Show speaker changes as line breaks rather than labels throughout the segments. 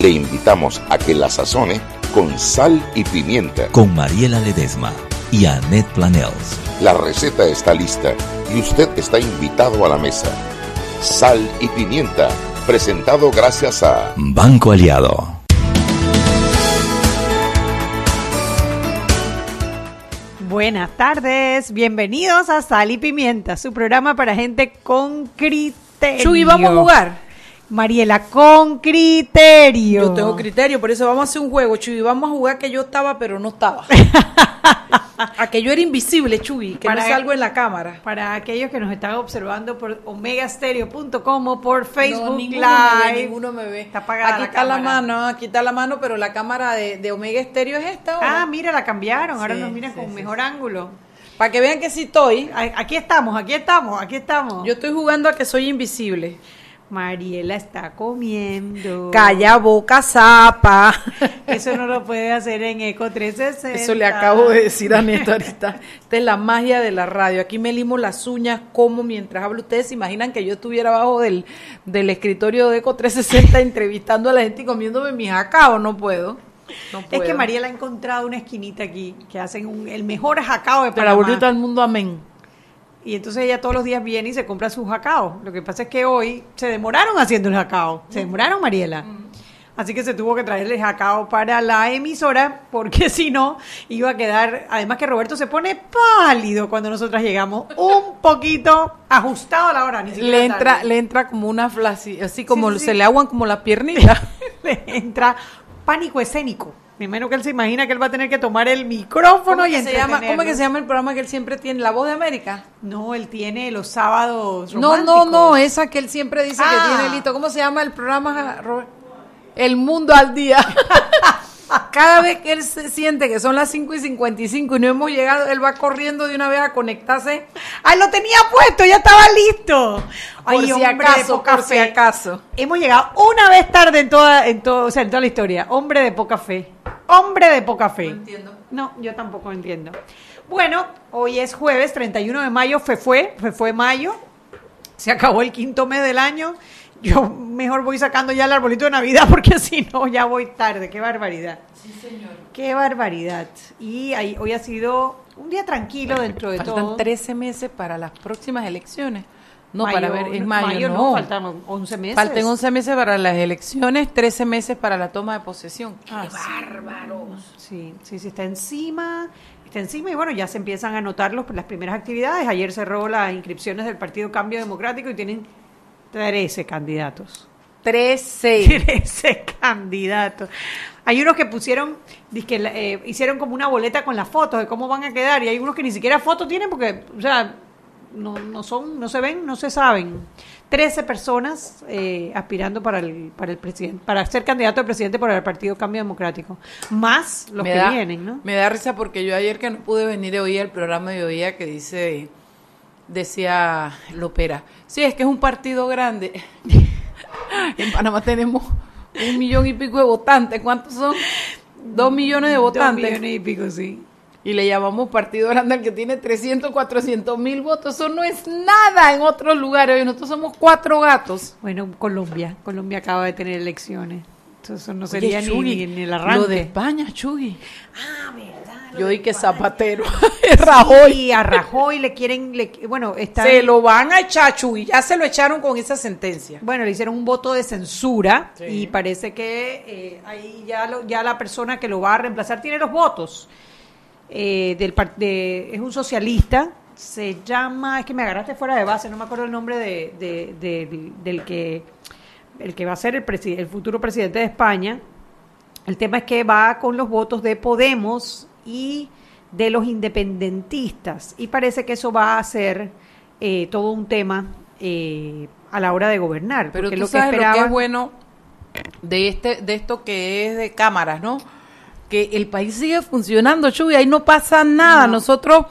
Le invitamos a que la sazone con sal y pimienta.
Con Mariela Ledesma y Annette Planels.
La receta está lista y usted está invitado a la mesa. Sal y pimienta, presentado gracias a
Banco Aliado.
Buenas tardes, bienvenidos a Sal y Pimienta, su programa para gente con criterio.
Chuy, vamos a jugar.
Mariela, con criterio.
Yo tengo criterio, por eso vamos a hacer un juego, Chuy. Vamos a jugar que yo estaba, pero no estaba. Aquello era invisible, Chuy, que para, no salgo en la cámara.
Para aquellos que nos están observando por omegastereo.com o por Facebook
ninguno
Live.
Me ve, ninguno me ve.
Está apagada
aquí
la
está
cámara.
la mano, aquí está la mano, pero la cámara de, de Omega Stereo es esta. ¿o
Ah,
no?
mira, la cambiaron. Ahora
Sí,
nos miran
sí,
con
sí,
mejor ángulo.
Para que vean que sí estoy.
Aquí estamos, aquí estamos, aquí estamos.
Yo estoy jugando a que soy invisible.
Mariela está comiendo.
Calla boca, zapa.
Eso no lo puede hacer en Eco 360.
Eso le acabo de decir a Neto ahorita. Esta es la magia de la radio. Aquí me limo las uñas como mientras hablo. Ustedes se imaginan que yo estuviera abajo del, del escritorio de Eco 360 entrevistando a la gente y comiéndome mis jacao. No puedo. No
Es que Mariela ha encontrado una esquinita aquí que hacen un- el mejor jacao de
Para
Panamá.
volver al mundo, amén.
Y entonces ella todos los días viene y se compra sus jacao. Lo que pasa es que hoy se demoraron haciendo el jacao. Se demoraron, Mariela. Así que se tuvo que traerle el jacao para la emisora porque si no iba a quedar... Además que Roberto se pone pálido cuando nosotras llegamos. Un poquito ajustado a la hora. Ni
Le entra,
tarde.
le entra como una flaci, así como
sí, sí.
se le aguan como las piernitas.
le entra pánico escénico. Primero que él se imagina que él va a tener que tomar el micrófono
¿Cómo,
y
se llama, ¿Cómo es que se llama el programa que él siempre tiene? La voz de América.
No, él tiene los sábados
No, no,
románticos.
no, esa que él siempre dice
Ah.
que tiene listo. ¿Cómo se llama el programa, Robert? El Mundo al Día. Cada vez que él se siente que son las 5 y 55 y no hemos llegado, él va corriendo de una vez a conectarse.
¡Ay, lo tenía puesto! ¡Ya estaba listo!
Por
Ay,
si
hombre de
acaso,
poca
por si
fe.
acaso.
Hemos llegado una vez tarde en toda, en todo, o sea, en toda la historia. Hombre de poca fe. Hombre de poca fe. No
entiendo.
No, yo tampoco entiendo. Bueno, hoy es jueves 31 de mayo, fe fue, fe fue mayo. Se acabó el quinto mes del año. Yo mejor voy sacando ya el arbolito de Navidad porque si no ya voy tarde. Qué barbaridad.
Sí, señor.
Qué barbaridad. Y ahí- hoy ha sido un día tranquilo dentro de
Faltan
todo.
13 meses para las próximas elecciones. No,
Mayo,
para ver, es mayo,
no.
no.
faltan 11 meses.
Faltan 11 meses para las elecciones, 13 meses para la toma de posesión. ¡Qué
Ah,
bárbaros!
Sí, sí, sí, está encima. Está encima y bueno, ya se empiezan a anotar los, las primeras actividades. Ayer cerró las inscripciones del Partido Cambio Democrático y tienen 13 candidatos.
13.
13 candidatos. Hay unos que pusieron, dizque, eh, hicieron como una boleta con las fotos de cómo van a quedar y hay unos que ni siquiera fotos tienen porque, o sea, no, no son, no se ven, no se saben. 13 personas eh, aspirando para el, para el presidente, para ser candidato de presidente por el Partido Cambio Democrático. Más los
me
que
da,
vienen, ¿no?
Me da risa porque yo ayer que no pude venir oía el programa de oía que dice, decía Lopera, sí, es que es un partido grande. en Panamá tenemos un millón y pico de votantes. ¿Cuántos son? Dos millones de
Dos
votantes.
millones y pico, sí.
Y le llamamos partido grande al que tiene 300, 400 mil votos. Eso no es nada en otros lugares. Nosotros somos cuatro gatos.
Bueno, Colombia. Colombia acaba de tener elecciones. Entonces, eso no
Oye,
sería ni,
Chugui,
ni el arranque.
Lo de España, Chugui.
Ah, verdad.
Yo di que Zapatero. Rajoy.
Y a Rajoy le quieren, le- bueno, está
Se lo van a echar, Chugui. Ya se lo echaron con esa sentencia.
bueno, le hicieron un voto de censura
Sí.
y parece que eh, ahí ya, lo- ya la persona que lo va a reemplazar tiene los votos. Eh, del de- es un socialista, se llama, es que me agarraste fuera de base, no me acuerdo el nombre de, de- del, del que el que va a ser el, el futuro presidente de España. El tema es que va con los votos de Podemos y de los independentistas. Y parece que eso va a ser eh, todo un tema eh, a la hora de gobernar.
Pero tú
lo que
sabes lo que es bueno de este de esto que es de cámaras, ¿no? Que el país sigue funcionando, Chugui. Ahí no pasa nada. Nosotros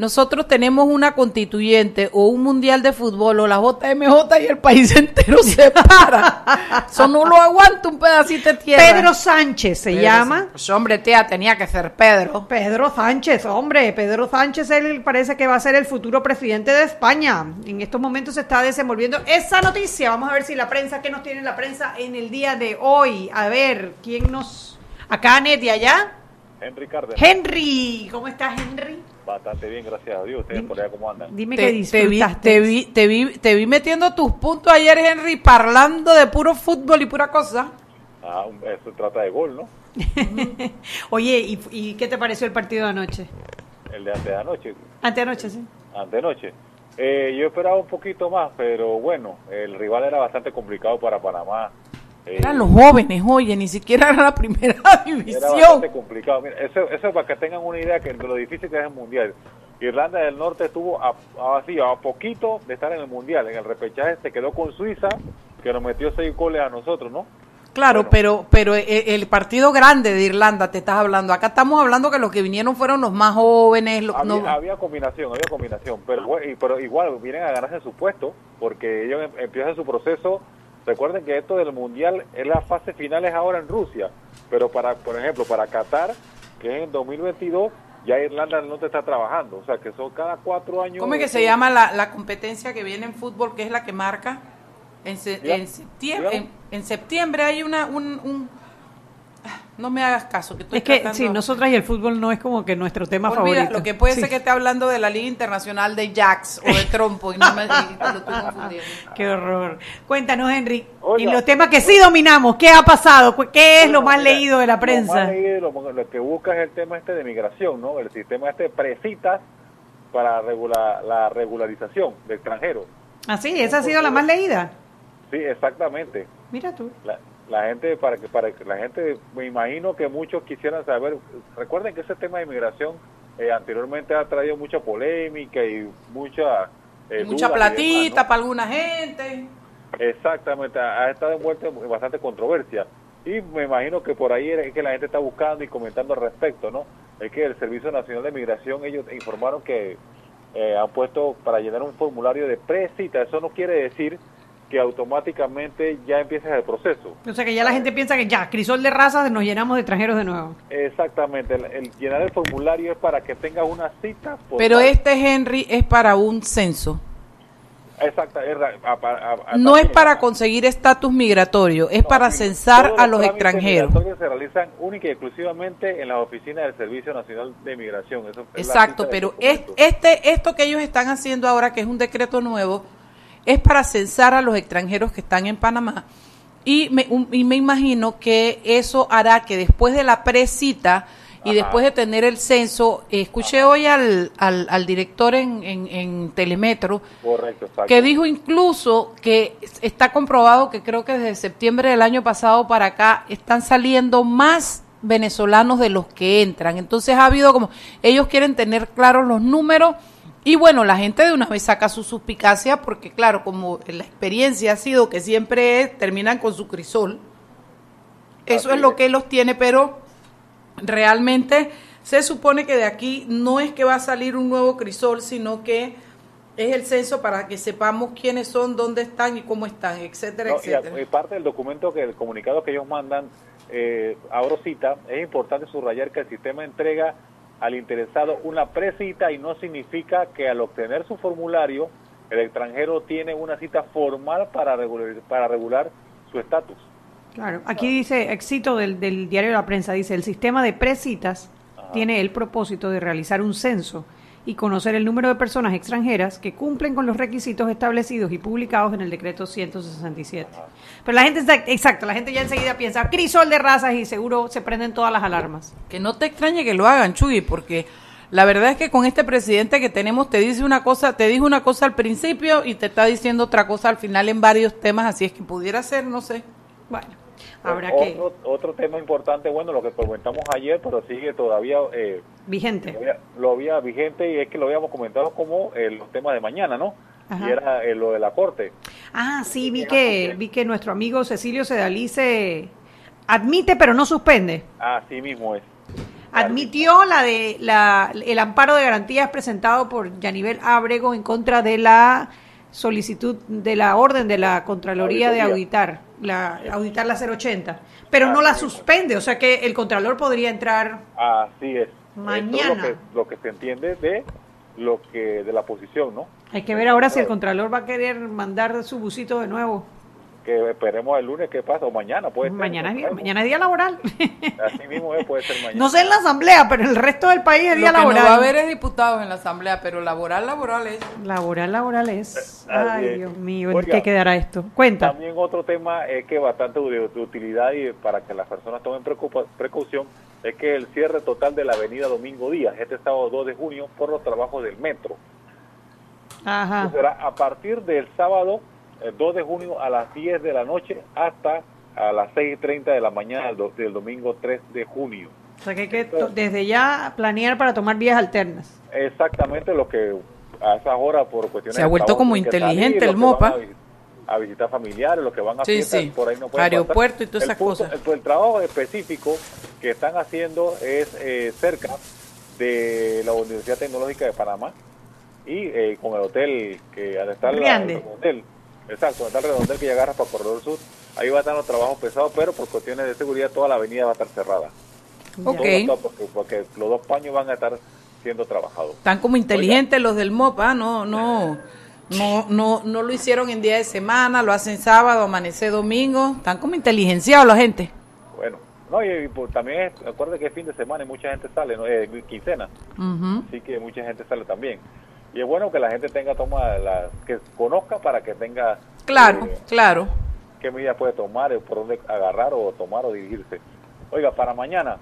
nosotros tenemos una constituyente o un mundial de fútbol o la JMJ y el país entero se para. Eso no lo aguanta un pedacito de tierra.
Pedro Sánchez se
Pedro
llama.
Pues, hombre, tía, tenía que ser Pedro.
Pedro Sánchez, hombre, Pedro Sánchez él parece que va a ser el futuro presidente de España. En estos momentos se está desenvolviendo esa noticia. Vamos a ver si la prensa, ¿qué nos tiene la prensa en el día de hoy? A ver, ¿quién nos... Acá, Net, y allá.
Henry Cárdenas.
Henry, ¿cómo estás, Henry?
Bastante bien, gracias a Dios. ¿Ustedes por allá cómo andan?
Dime que
Te, te vi,
disfrutaste.
te, vi, te, vi, te vi metiendo tus puntos ayer, Henry, parlando de puro fútbol y pura cosa.
Ah, eso trata de gol, ¿no?
Oye, ¿y, y qué te pareció el partido de anoche?
El de antes de anoche.
Anteanoche, sí.
Antenoche. Eh, yo esperaba un poquito más, pero bueno, el rival era bastante complicado para Panamá. Eh,
Eran los jóvenes, oye, ni siquiera era la primera
Era
división.
bastante complicado. Mira, eso, eso es para que tengan una idea que de lo difícil que es el mundial. Irlanda del Norte estuvo a, a, así, a poquito de estar en el mundial. En el repechaje se quedó con Suiza, que nos metió seis goles a nosotros, ¿no?
Claro,
Bueno.
pero pero e- el partido grande de Irlanda te estás hablando. Acá estamos hablando que los que vinieron fueron los más jóvenes. Los,
Había,
no-
había combinación, había combinación, pero, pero igual vienen a ganarse su puesto, porque ellos em- empiezan su proceso. Recuerden que esto del mundial es la fase final es ahora en Rusia, pero para, por ejemplo, para Qatar, que es en 2022, ya Irlanda del Norte está trabajando, o sea que son cada cuatro años.
¿Cómo es que se llama la, la competencia que viene en fútbol, que es la que marca? En, se- en septiembre, en, en septiembre hay una... Un, un- no me hagas caso, que estoy
Es que
tratando-
sí, nosotras y el fútbol no es como que nuestro tema
Olvida,
favorito.
Lo que puede
Sí.
ser que esté hablando de la Liga Internacional de Jacks o de Trompo y no me y lo estoy confundiendo.
Qué horror. Cuéntanos, Henry,
Oiga.
en los temas que sí dominamos, ¿qué ha pasado? ¿Qué es lo más
mira,
leído de la
Lo,
prensa?
más leído, lo, lo que busca es el tema este de migración, ¿no? El sistema este de presitas para regular, la regularización de extranjeros.
Ah, sí, esa ha sido la más leída.
Sí, exactamente.
Mira tú.
La, la gente para que para que la gente me imagino que muchos quisieran saber recuerden que ese tema de inmigración eh, anteriormente ha traído mucha polémica y mucha eh,
Mucha platita para alguna gente.
exactamente ha ha estado envuelto en bastante controversia. Y me imagino que por ahí es que la gente está buscando y comentando al respecto no es que el Servicio Nacional de Migración ellos informaron que eh, han puesto para llenar un formulario de precita eso no quiere decir que automáticamente ya empieces el proceso
O sea que ya la gente piensa que ya, crisol de razas, nos llenamos de extranjeros de nuevo.
Exactamente, el, el llenar el formulario es para que tengas una cita. por
Pero
parte-
este Henry es para un censo.
Exacta, es a- a- a-
No es para conseguir estatus migratorio, es
no,
para censar a los extranjeros.
migratorios se realizan única y exclusivamente en las oficinas del Servicio Nacional de Migración. Eso
Exacto, pero es- este, esto que ellos están haciendo ahora, que es un decreto nuevo, es para censar a los extranjeros que están en Panamá. Y me, un- y me imagino que eso hará que después de la precita y
Ajá.
después de tener el censo, escuché hoy al, al, al director en, en, en Telemetro,
Correcto,
que dijo incluso que está comprobado que creo que desde septiembre del año pasado para acá están saliendo más venezolanos de los que entran. Entonces ha habido como, ellos quieren tener claros los números y bueno, la gente de una vez saca su suspicacia porque claro, como la experiencia ha sido que siempre es- terminan con su crisol, eso
Así
es lo que los tiene, pero realmente se supone que de aquí no es que va a salir un nuevo crisol, sino que es el censo para que sepamos quiénes son, dónde están y cómo están, etcétera,
No, y, a-
etcétera.
y parte del documento, que el comunicado que ellos mandan, eh, abro cita, es importante subrayar que el sistema entrega al interesado una precita y no significa que al obtener su formulario el extranjero tiene una cita formal para regular, para regular su estatus.
Claro, aquí dice, éxito del, del diario de la prensa, dice, el sistema de precitas
Ajá.
tiene el propósito de realizar un censo y conocer el número de personas extranjeras que cumplen con los requisitos establecidos y publicados en el decreto 167. Pero la gente exacto, la gente ya enseguida piensa, crisol de razas y seguro se prenden todas las alarmas.
Que no te extrañe que lo hagan, Chuy, porque la verdad es que con este presidente que tenemos te dice una cosa, te dijo una cosa al principio y te está diciendo otra cosa al final en varios temas, así es que pudiera ser, no sé.
Bueno, habrá
otro,
que...
otro tema importante, bueno, lo que comentamos ayer, pero sigue todavía eh,
Vigente.
lo, había, lo había vigente y es que lo habíamos comentado como eh, los temas de mañana, ¿no?
Ajá.
Y era eh, lo de la corte.
Ah, sí, vi que, vi que nuestro amigo Cecilio Sedalice admite pero no suspende.
Así mismo es.
admitió la de la, el amparo de garantías presentado por Yanivel Ábrego en contra de la solicitud de la orden de la Contraloría de auditar, la auditar la 080, pero no la suspende, o sea que el Contralor podría entrar
Así es.
Mañana.
Esto es lo que, lo que se entiende de lo que de la posición, ¿no?
Hay que ver ahora si el Contralor va a querer mandar su busito de nuevo.
Que esperemos el lunes qué pasa, o mañana puede ser.
Mañana es, día- mañana es día laboral.
Así mismo es, puede ser mañana.
No sé en la asamblea, pero en el resto del país es
Lo
día
que no
laboral.
va a haber es diputados en la asamblea, pero laboral, laboral es.
Laboral, laboral es.
Así
Ay,
es.
Dios mío, ¿en
Oiga,
qué quedará esto? Cuenta.
También otro tema es que bastante de, de utilidad y para que las personas tomen preocupa- precaución es que el cierre total de la avenida Domingo Díaz, este sábado 2 de junio, por los trabajos del metro.
Ajá.
Será a partir del sábado eh, 2 de junio a las 10 de la noche hasta a las 6.30 de la mañana del, do- del domingo 3 de junio.
O sea que hay que desde ya planear para tomar vías alternas.
Exactamente lo que a esas horas por cuestiones
Se ha
de
vuelto
trabajo
como inteligente
salir,
el MOPA.
A, a visitar familiares, los que van a
Sí,
fiestas,
sí.
por ahí no pueden
Aeropuerto
pasar.
y todas
El
esas
punto-
cosas.
El, el trabajo específico que están haciendo es eh, cerca de la Universidad Tecnológica de Panamá y eh, con el hotel que al estar la- el hotel, exacto, está el redondel que ya agarra para Corredor Sur, ahí va a estar los trabajos pesados, pero por cuestiones de seguridad toda la avenida va a estar cerrada.
Ok.
Todo porque, porque los dos paños van a estar siendo trabajados.
Están como inteligentes los del MOP, ¿ah? No, no, no, no, no lo hicieron en día de semana, lo hacen sábado, amanece domingo. Están como inteligenciados la gente.
Bueno, no, y, y, pues, también es, acuérdate que es fin de semana y mucha gente sale, ¿no? Eh, quincena, así que mucha gente sale también. Y es bueno que la gente tenga toma, la, que conozca para que tenga
Claro,
eh,
claro.
qué medidas puede tomar, por dónde agarrar o tomar o dirigirse. Oiga, para mañana,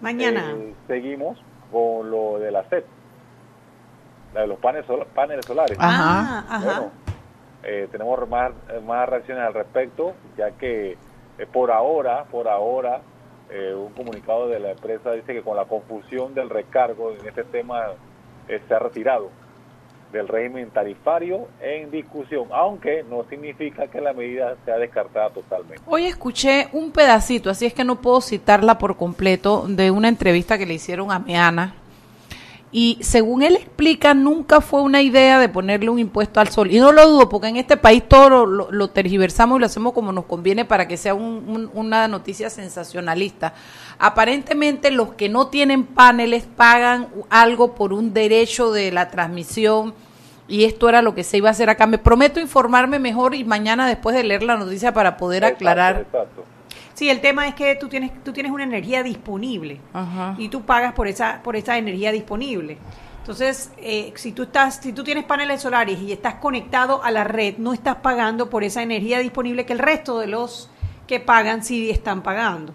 Mañana.
eh, seguimos con lo de la SED, la de los paneles, paneles solares.
Ah, ajá.
Bueno, eh, tenemos más, más reacciones al respecto, ya que eh, por ahora, por ahora, eh, un comunicado de la empresa dice que con la confusión del recargo en este tema eh, se ha retirado del régimen tarifario en discusión, aunque no significa que la medida sea descartada totalmente.
Hoy escuché un pedacito, así es que no puedo citarla por completo, de una entrevista que le hicieron a Meana. Y según él explica, nunca fue una idea de ponerle un impuesto al sol. Y no lo dudo, porque en este país todo lo, tergiversamos y lo hacemos como nos conviene para que sea un- una noticia sensacionalista. Aparentemente los que no tienen paneles pagan algo por un derecho de la transmisión y esto era lo que se iba a hacer acá. Me prometo informarme mejor y mañana después de leer la noticia para poder aclarar.
Exacto, exacto.
Sí, el tema es que tú tienes, tú tienes una energía disponible
Ajá.
y tú pagas por esa, por esa energía disponible. Entonces, eh, si tú estás, si tú tienes paneles solares y estás conectado a la red, no estás pagando por esa energía disponible que el resto de los que pagan sí están pagando.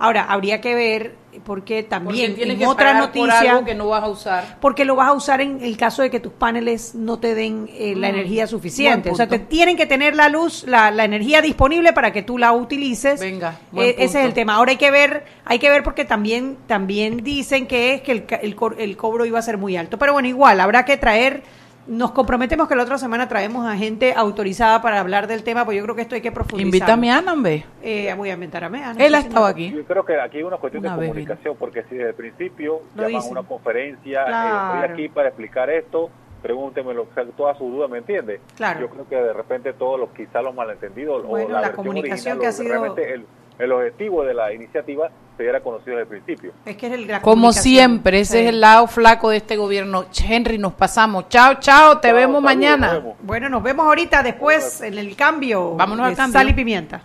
Ahora, habría que ver, porque también
Porque
en
que
otra
pagar por
noticia,
algo que no vas a usar.
porque lo vas a usar en el caso de que tus paneles no te den eh, la
Mm,
energía suficiente. O sea, te tienen que tener la luz, la, la energía disponible para que tú la utilices.
Venga,
Eh, ese es el tema. Ahora hay que ver, hay que ver porque también, también dicen que es que el, el, el cobro iba a ser muy alto. Pero bueno, igual, habrá que traer, nos comprometemos que la otra semana traemos a gente autorizada para hablar del tema, porque yo creo que esto hay que profundizar.
Invítame a Ana, ve.
Eh, voy a inventar a Meana.
Él ha estado aquí.
Yo creo que aquí hay una cuestión
Una
de comunicación, porque si desde el principio
Lo
llaman a
dicen.
una conferencia, eh, estoy aquí para explicar esto, pregúntemelo, o sea, todas sus dudas, ¿me entiende?
Claro.
Yo creo que de repente todos los, quizás los malentendidos
Bueno,
o la,
la comunicación
original,
que ha sido-
el, el objetivo de la iniciativa se diera conocido desde el principio.
Es que es el,
Como siempre, ese
Sí.
es el lado flaco de este gobierno. Henry, nos pasamos. Chao, chao, te
Chao,
vemos
saludos,
mañana.
nos vemos.
Bueno, nos vemos ahorita después en el cambio.
Vámonos al cambio.
Sal y pimienta.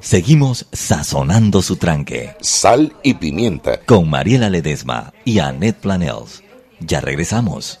Seguimos sazonando su tranque
Sal y pimienta.
con Mariela Ledesma y Annette Planels. Ya regresamos.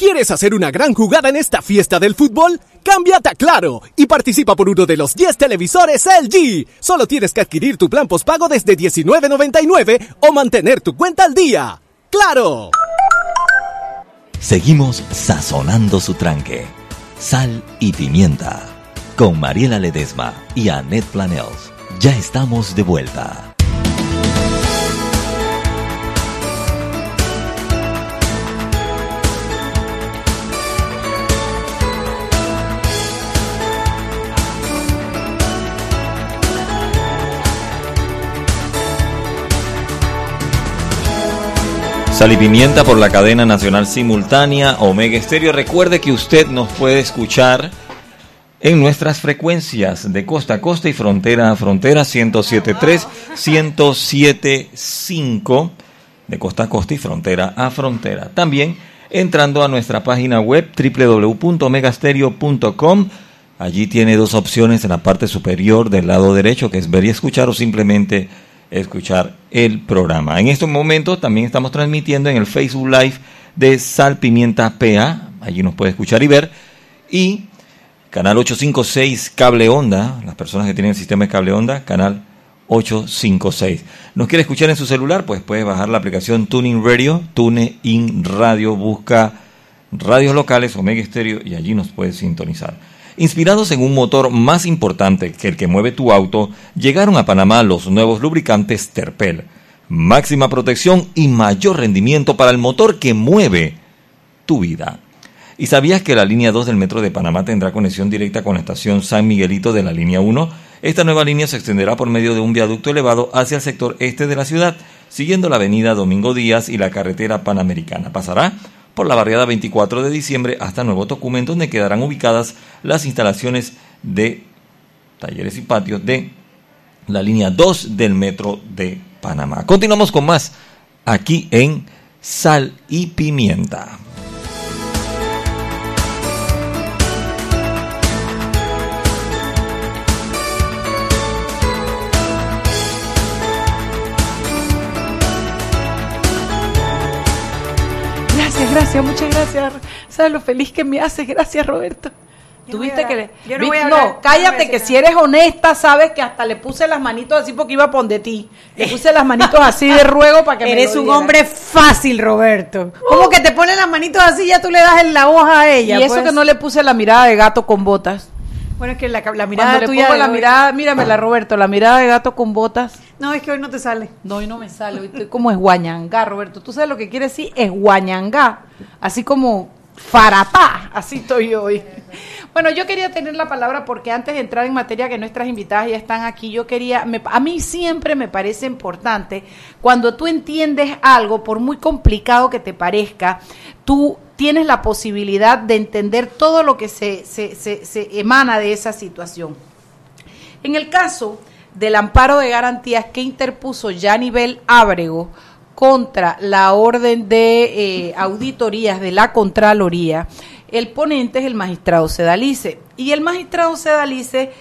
¿Quieres hacer una gran jugada en esta fiesta del fútbol? Cámbiate a Claro y participa por uno de los 10 televisores LG. Solo tienes que adquirir tu plan postpago desde $19.99 o mantener tu cuenta al día. ¡Claro!
Seguimos sazonando su tranque. Sal y pimienta. Con Mariela Ledesma y Annette Planels. Ya estamos de vuelta. Sal y Pimienta por la cadena nacional simultánea Omega Estéreo. Recuerde que usted nos puede escuchar en nuestras frecuencias de costa a costa y frontera a frontera 107.3, 107.5 de costa a costa y frontera a frontera. También entrando a nuestra página web www.omegastereo.com. Allí tiene dos opciones en la parte superior del lado derecho que es ver y escuchar o simplemente escuchar el programa. En estos momentos también estamos transmitiendo en el Facebook Live de Sal Pimienta PA, allí nos puede escuchar y ver, y canal 856 Cable Onda, las personas que tienen el sistema de Cable Onda, canal 856. ¿Nos quiere escuchar en su celular? Pues puede bajar la aplicación Tuning Radio, TuneIn Radio, busca radios locales, Omega Estéreo y allí nos puede sintonizar. Inspirados en un motor más importante que el que mueve tu auto, llegaron a Panamá los nuevos lubricantes Terpel. Máxima protección y mayor rendimiento para el motor que mueve tu vida. ¿Y sabías que la línea 2 del Metro de Panamá tendrá conexión directa con la estación San Miguelito de la línea 1? Esta nueva línea se extenderá por medio de un viaducto elevado hacia el sector este de la ciudad, siguiendo la avenida Domingo Díaz y la carretera panamericana. Pasará la barriada 24 de diciembre hasta nuevo documento donde quedarán ubicadas las instalaciones de talleres y patios de la línea 2 del metro de Panamá. Continuamos con más aquí en Sal y Pimienta.
Gracias, muchas gracias. ¿Sabes lo feliz que me haces? Gracias, Roberto. Tuviste que le...
yo no, voy a no,
cállate que si eres honesta sabes que hasta le puse las manitos así porque iba a poner ti. Le puse las manitos así de ruego para que
eres un hombre fácil, Roberto. ¿Cómo que te ponen las manitos así ya tú le das en la hoja a ella?
Y eso pues? que no le puse la mirada de gato con botas.
Bueno, es que la, la mirada
Cuando tuya. Le pongo la mirada, míramela, Roberto, la mirada de gato con botas.
No, es que hoy no te sale.
No, hoy no me sale. Hoy estoy como es guañangá, Roberto. Tú sabes lo que quiere decir es guañangá. Así como faratá. Así estoy hoy. Bueno, yo quería tener la palabra porque antes de entrar en materia que nuestras invitadas ya están aquí, yo quería, a mí siempre me parece importante cuando tú entiendes algo, por muy complicado que te parezca, tú tienes la posibilidad de entender todo lo que se, se, emana de esa situación. En el caso del amparo de garantías que interpuso Yanibel Ábrego contra la orden de eh, auditorías de la Contraloría, el ponente es el magistrado Sedalice. Y el magistrado Sedalice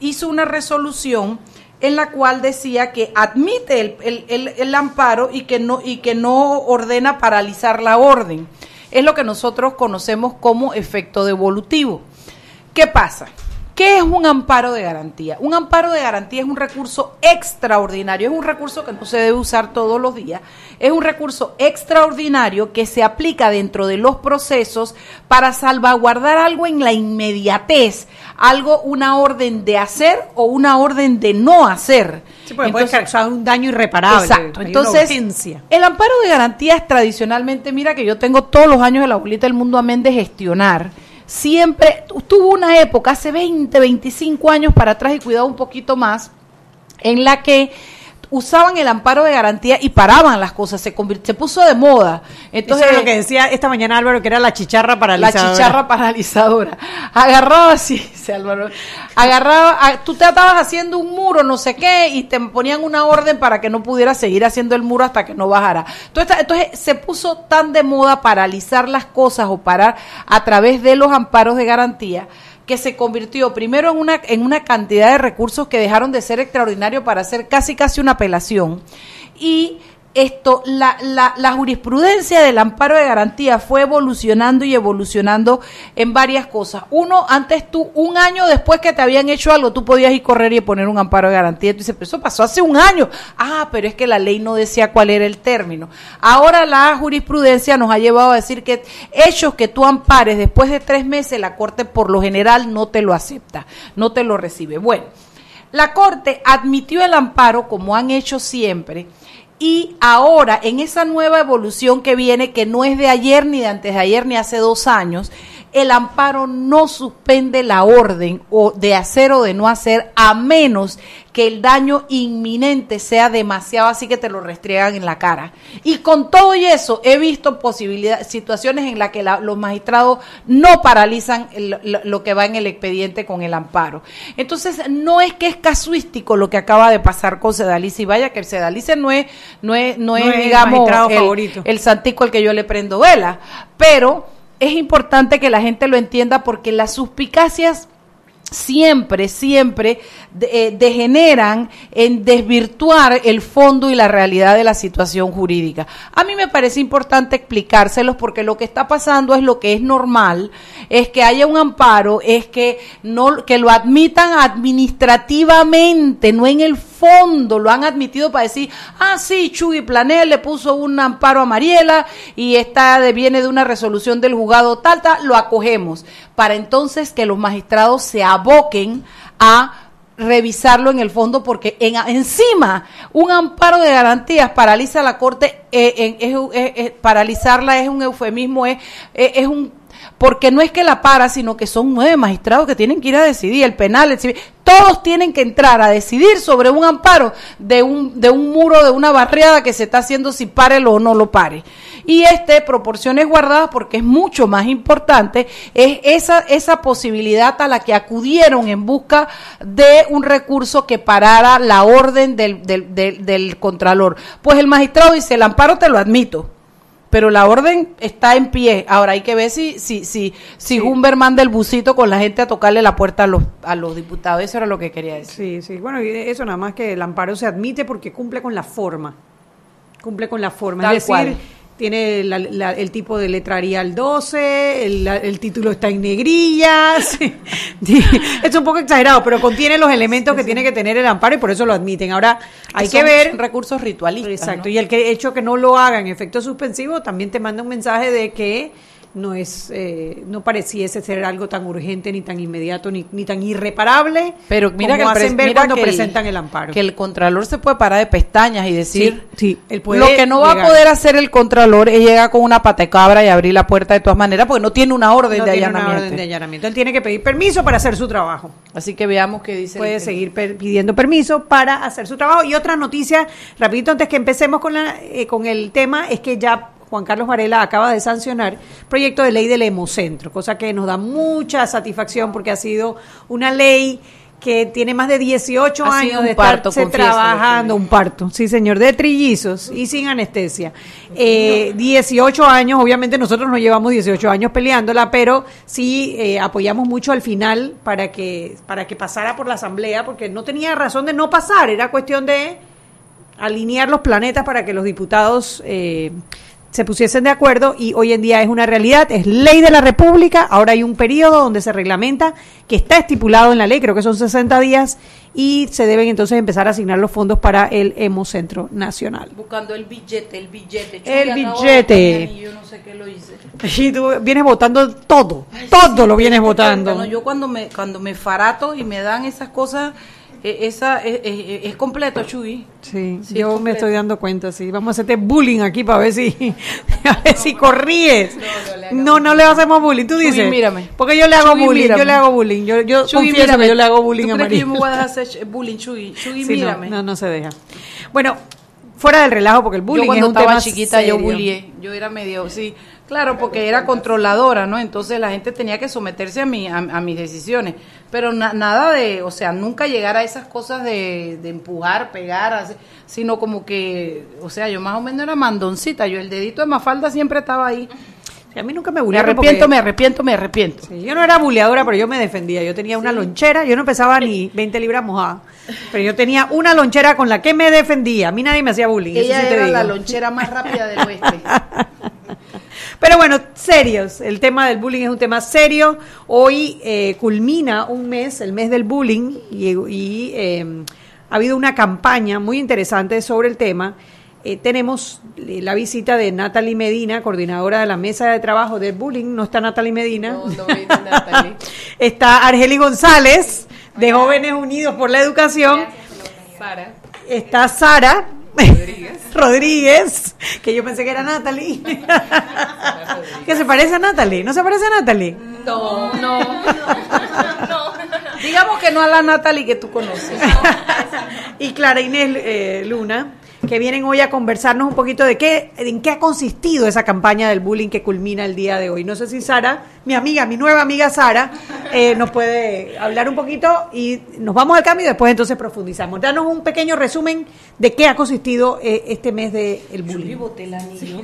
hizo una resolución en la cual decía que admite el, el, amparo y que, no, y que no ordena paralizar la orden es lo que nosotros conocemos como efecto devolutivo. ¿Qué pasa? ¿Qué es un amparo de garantía? Un amparo de garantía es un recurso extraordinario, es un recurso que no se debe usar todos los días, es un recurso extraordinario que se aplica dentro de los procesos para salvaguardar algo en la inmediatez, algo, una orden de hacer o una orden de no hacer.
Sí, puede causar un daño irreparable.
Exacto. Entonces, el amparo de garantía es tradicionalmente, mira que yo tengo todos los años de la bolita del mundo amén de gestionar siempre tuvo una época, hace 20, 25 años para atrás y cuidado un poquito más, en la que usaban el amparo de garantía y paraban las cosas, se, se puso de moda. Entonces,
lo que decía esta mañana Álvaro, que era la chicharra paralizadora.
La chicharra paralizadora. Agarraba así, Álvaro, agarraba, tú te estabas haciendo un muro, no sé qué, y te ponían una orden para que no pudieras seguir haciendo el muro hasta que no bajara. Entonces, entonces se puso tan de moda paralizar las cosas o parar a través de los amparos de garantía que se convirtió primero en una, en una cantidad de recursos que dejaron de ser extraordinarios para hacer casi casi una apelación. Y esto, la, la, jurisprudencia del amparo de garantía fue evolucionando y evolucionando en varias cosas. Uno, antes tú, un año después que te habían hecho algo, tú podías ir correr y poner un amparo de garantía. Tú dices, pero eso pasó hace un año. Ah, pero es que la ley no decía cuál era el término. Ahora la jurisprudencia nos ha llevado a decir que hechos que tú ampares después de tres meses, la Corte por lo general no te lo acepta, no te lo recibe. Bueno, la Corte admitió el amparo como han hecho siempre y ahora, en esa nueva evolución que viene, que no es de ayer, ni de antes de ayer, ni hace dos años, el amparo no suspende la orden o de hacer o de no hacer a menos que el daño inminente sea demasiado así que te lo restriegan en la cara. Y con todo y eso he visto posibilidades, situaciones en las que los magistrados no paralizan lo, que va en el expediente con el amparo. Entonces, no es que es casuístico lo que acaba de pasar con Sedalice y vaya que Sedalice no es, no es, no, es, digamos, el, el santico al que yo le prendo vela, pero es importante que la gente lo entienda porque las suspicacias siempre, siempre eh, degeneran en desvirtuar el fondo y la realidad de la situación jurídica. A mí me parece importante explicárselos porque lo que está pasando es lo que es normal, es que haya un amparo, es que no que lo admitan administrativamente, no en el fondo, lo han admitido para decir, ah, sí, Chuy Planel le puso un amparo a Mariela y está de, viene de una resolución del juzgado tal, tal, lo acogemos, para entonces que los magistrados se aboquen a revisarlo en el fondo porque en, encima un amparo de garantías paraliza la corte eh, paralizarla es un eufemismo es, un porque no es que la para sino que son nueve magistrados que tienen que ir a decidir el penal el civil todos tienen que entrar a decidir sobre un amparo de un de un muro de una barriada que se está haciendo si pare o no lo pare y este, proporciones guardadas, porque es mucho más importante, es esa, esa posibilidad a la que acudieron en busca de un recurso que parara la orden del, del, del, Contralor. Pues el magistrado dice, el amparo te lo admito, pero la orden está en pie. Ahora hay que ver si si si si Humber manda el busito con la gente a tocarle la puerta a los a los diputados. Eso era lo que quería decir.
Sí, sí. Bueno, y eso nada más que el amparo se admite porque cumple con la forma. Cumple con la forma. es decir, tiene el tipo de letra Arial 12, el, título está en negrillas. es un poco exagerado, pero contiene los elementos que tiene que tener el amparo y por eso lo admiten. Ahora hay que ver.
recursos ritualistas.
Exacto. Y el que hecho que no lo haga en efecto suspensivo también te manda un mensaje de que no es eh, no pareciese ser algo tan urgente ni tan inmediato ni, ni tan irreparable
pero mira
que
hacen
ver cuando presentan el, amparo.
que el contralor se puede parar de pestañas y decir
sí,
lo que no va a poder hacer el contralor es llegar con una patecabra y abrir la puerta de todas maneras porque no tiene una orden, de, allanamiento.
él tiene que pedir permiso para hacer su trabajo.
Así que veamos qué dice
puede seguir pidiendo permiso para hacer su trabajo. Y otra noticia rapidito antes que empecemos con la eh, con el tema es que ya Juan Carlos Varela acaba de sancionar proyecto de ley del hemocentro, cosa que nos da mucha satisfacción porque ha sido una ley que tiene más de 18 años de estarse trabajando, un parto, sí señor, de trillizos y sin anestesia. Eh, 18 años, obviamente nosotros no llevamos 18 años peleándola, pero sí eh, apoyamos mucho al final para que, para que pasara por la asamblea, porque no tenía razón de no pasar, era cuestión de alinear los planetas para que los diputados eh, se pusiesen de acuerdo y hoy en día es una realidad, es ley de la República, ahora hay un periodo donde se reglamenta que está estipulado en la ley, creo que son 60 días y se deben entonces empezar a asignar los fondos para el Hemocentro Nacional.
Buscando el billete, el billete.
el billete.
Y yo no sé qué lo hice.
Y tú vienes votando todo, todo lo vienes votando.
yo cuando me, cuando me farato y me dan esas cosas esa es, completo, Chuy.
Sí, yo me estoy dando cuenta, sí. Vamos a hacerte bullying aquí para ver si, a ver si corríes. No, no, le hacemos bullying. Tú dices.
mírame.
Porque yo le hago bullying, yo le hago bullying. Yo, yo confieso que yo le hago bullying a María.
yo me voy a hacer bullying, Chuy? Chuy, mírame.
No, no, se deja. Bueno, fuera del relajo, porque el bullying
yo cuando
es un
estaba
tema
chiquita yo bullié. Yo era medio, sí. Claro, porque era controladora, ¿no? Entonces la gente tenía que someterse a, mi, a, mis decisiones. Pero nada de, o sea, nunca llegar a esas cosas de, de empujar, pegar, sino como que, o sea, yo más o menos era mandoncita. Yo el dedito de Mafalda siempre estaba ahí.
Sí, a mí nunca me
Me
bullearon
arrepiento,
porque-
me arrepiento, me arrepiento.
Sí, yo no era buleadora, pero yo me defendía. Yo tenía una lonchera, yo no pesaba ni 20 libras mojadas, pero yo tenía una lonchera con la que me defendía. A mí nadie me hacía bullying. eso
Ella
te
era
digo.
la lonchera más rápida del oeste.
Pero bueno, serios. El tema del bullying es un tema serio. Hoy eh, culmina un mes, el mes del bullying, y, y, eh, ha habido una campaña muy interesante sobre el tema. Eh, tenemos eh, la visita de Natalie Medina, coordinadora de la mesa de trabajo del bullying. No está Natalie Medina.
No, no vino Natalie.
está Argeli González, de Jóvenes Unidos por la Educación.
Sara.
Está Sara Rodríguez, que yo pensé que era Natalie. que se parece a Natalie. ¿No se parece a Natalie?
No, no. Digamos que no a la Natalie que tú conoces.
y Clara Inés eh, Luna, que vienen hoy a conversarnos un poquito de qué, en qué ha consistido esa campaña del bullying que culmina el día de hoy. No sé si Sara, mi amiga, mi nueva amiga Sara, eh, nos puede hablar un poquito y nos vamos al cambio y después entonces profundizamos. Danos un pequeño resumen de qué ha consistido eh, este mes del bullying.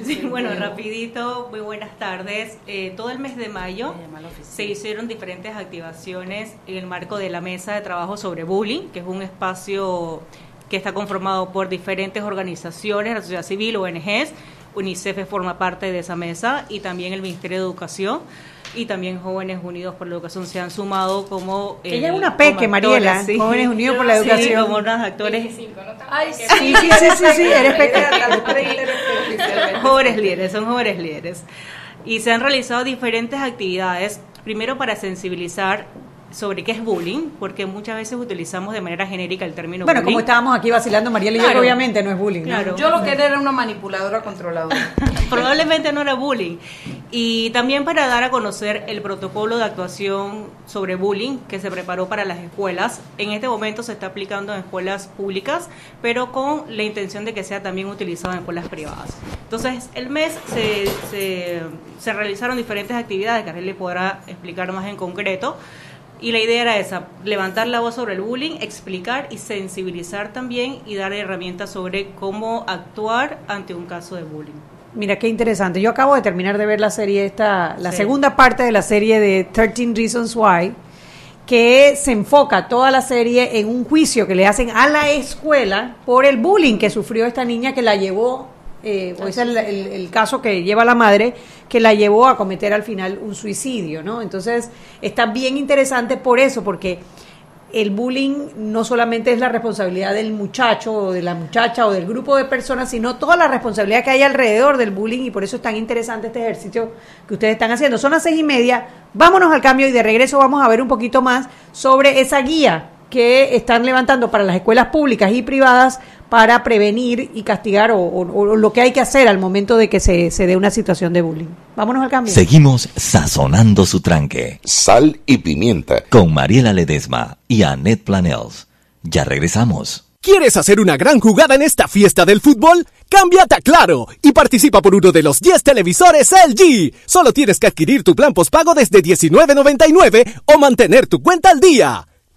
Sí, bueno, rapidito, muy buenas tardes. Eh, todo el mes de mayo se hicieron diferentes activaciones en el marco de la mesa de trabajo sobre bullying, que es un espacio que está conformado por diferentes organizaciones, la sociedad civil, ONGs, UNICEF forma parte de esa mesa y también el Ministerio de Educación y también Jóvenes Unidos por la Educación se han sumado como... eh,
Ella es una peque,
actores,
Mariela, Jóvenes Unidos por la
Sí,
Educación.
como unos actores
Ay,
Sí, sí, sí, sí, sí, eres pequeña.
jóvenes líderes, son jóvenes líderes. Y se han realizado diferentes actividades, primero para sensibilizar sobre qué es bullying, porque muchas veces utilizamos de manera genérica el término
Bueno,
bullying.
como estábamos aquí vacilando, Mariela y yo,
Claro.
que obviamente no es bullying. ¿no?
Claro.
Yo lo que era era una manipuladora controladora.
Probablemente no era bullying. Y también para dar a conocer el protocolo de actuación sobre bullying que se preparó para las escuelas. En este momento se está aplicando en escuelas públicas, pero con la intención de que sea también utilizado en escuelas privadas. Entonces, el mes se, se, se realizaron diferentes actividades que Ariel le podrá explicar más en concreto. Y la idea era esa, levantar la voz sobre el bullying, explicar y sensibilizar también y dar herramientas sobre cómo actuar ante un caso de bullying.
Mira, qué interesante. Yo acabo de terminar de ver la serie esta, la
Sí.
segunda parte de la serie de 13 Reasons Why, que se enfoca toda la serie en un juicio que le hacen a la escuela por el bullying que sufrió esta niña que la llevó, eh, o es el, el- el caso que lleva la madre, que la llevó a cometer al final un suicidio, ¿no? Entonces, está bien interesante por eso, porque el bullying no solamente es la responsabilidad del muchacho o de la muchacha o del grupo de personas, sino toda la responsabilidad que hay alrededor del bullying y por eso es tan interesante este ejercicio que ustedes están haciendo. Son las seis y media, vámonos al cambio y de regreso vamos a ver un poquito más sobre esa guía que están levantando para las escuelas públicas y privadas para prevenir y castigar o, o- o lo que hay que hacer al momento de que se, se dé una situación de bullying. Vámonos al cambio.
Seguimos sazonando su tranque
Sal y pimienta.
con Mariela Ledesma y Annette Planels. Ya regresamos.
¿Quieres hacer una gran jugada en esta fiesta del fútbol? Cámbiate a Claro y participa por uno de los 10 televisores LG. Solo tienes que adquirir tu plan postpago desde $19.99 o mantener tu cuenta al día.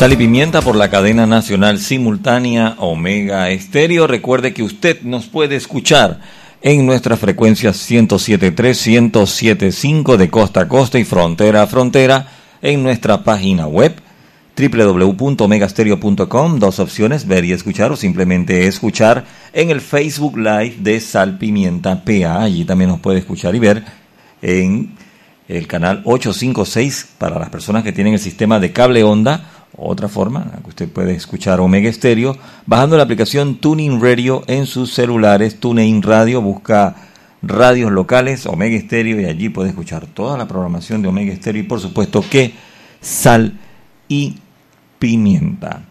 Sal y pimienta por la cadena nacional simultánea Omega Estéreo. Recuerde que usted nos puede escuchar en nuestras frecuencias 107.3, 107.5 de costa a costa y frontera a frontera en nuestra página web www.megastereo.com, dos opciones, ver y escuchar o simplemente escuchar en el Facebook Live de Sal Pimienta PA. Allí también nos puede escuchar y ver en el canal 856 para las personas que tienen el sistema de cable onda. Otra forma, usted puede escuchar Omega Stereo bajando la aplicación Tuning Radio en sus celulares. Tuning Radio busca radios locales, Omega Stereo y allí puede escuchar toda la programación de Omega Stereo y por supuesto que Sal y pimienta.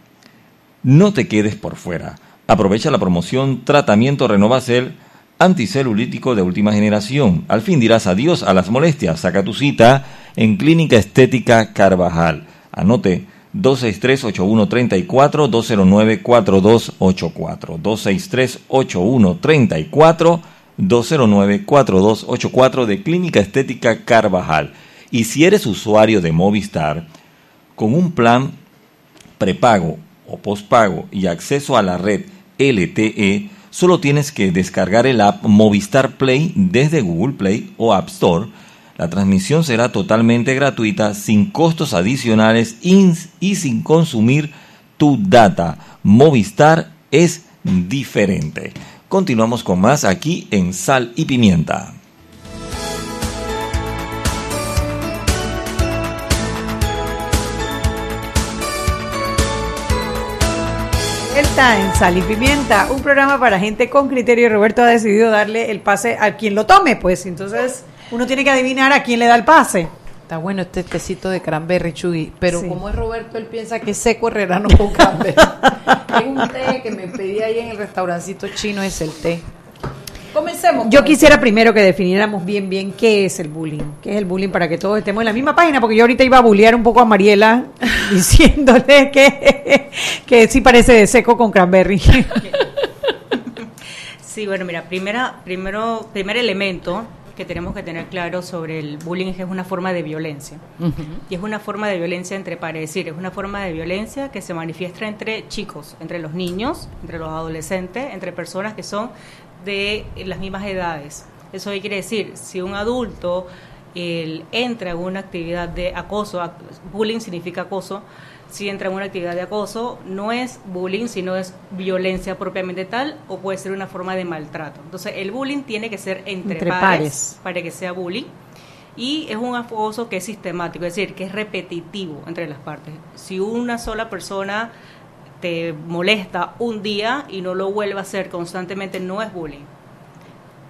No te quedes por fuera. Aprovecha la promoción Tratamiento Renovacel anticelulítico de última generación. Al fin dirás adiós a las molestias. Saca tu cita en Clínica Estética Carvajal. Anote 263-8134, 209-4284. 263-8134, 209-4284 de Clínica Estética Carvajal. Y si eres usuario de Movistar, con un plan prepago o pospago y acceso a la red LTE, solo tienes que descargar el app Movistar Play desde Google Play o App Store. La transmisión será totalmente gratuita, sin costos adicionales y sin consumir tu data. Movistar es diferente. Continuamos con más aquí en Sal y Pimienta.
en Sal y Pimienta, un programa para gente con criterio Roberto ha decidido darle el pase a quien lo tome, pues entonces uno tiene que adivinar a quién le da el pase.
Está bueno este tecito de cranberry, Chugui, pero como es Roberto, él piensa que es seco herrerano con cranberry. es un té que me pedí ahí en el restaurancito chino, es el té.
Comencemos. Yo quisiera primero que definiéramos bien, bien qué es el bullying. ¿Qué es el bullying para que todos estemos en la misma página? Porque yo ahorita iba a bullear un poco a Mariela diciéndole que, que sí parece de seco con cranberry.
Sí, bueno, mira, primera, primero, primer elemento que tenemos que tener claro sobre el bullying es que es una forma de violencia. Y es una forma de violencia entre pares, es decir, es una forma de violencia que se manifiesta entre chicos, entre los niños, entre los adolescentes, entre personas que son de las mismas edades. Eso quiere decir, si un adulto entra en una actividad de acoso, bullying significa acoso, si entra en una actividad de acoso, no es bullying, sino es violencia propiamente tal o puede ser una forma de maltrato. Entonces, el bullying tiene que ser entre, pares, para que sea bullying y es un acoso que es sistemático, es decir, que es repetitivo entre las partes. Si una sola persona te molesta un día y no lo vuelve a hacer constantemente, no es bullying.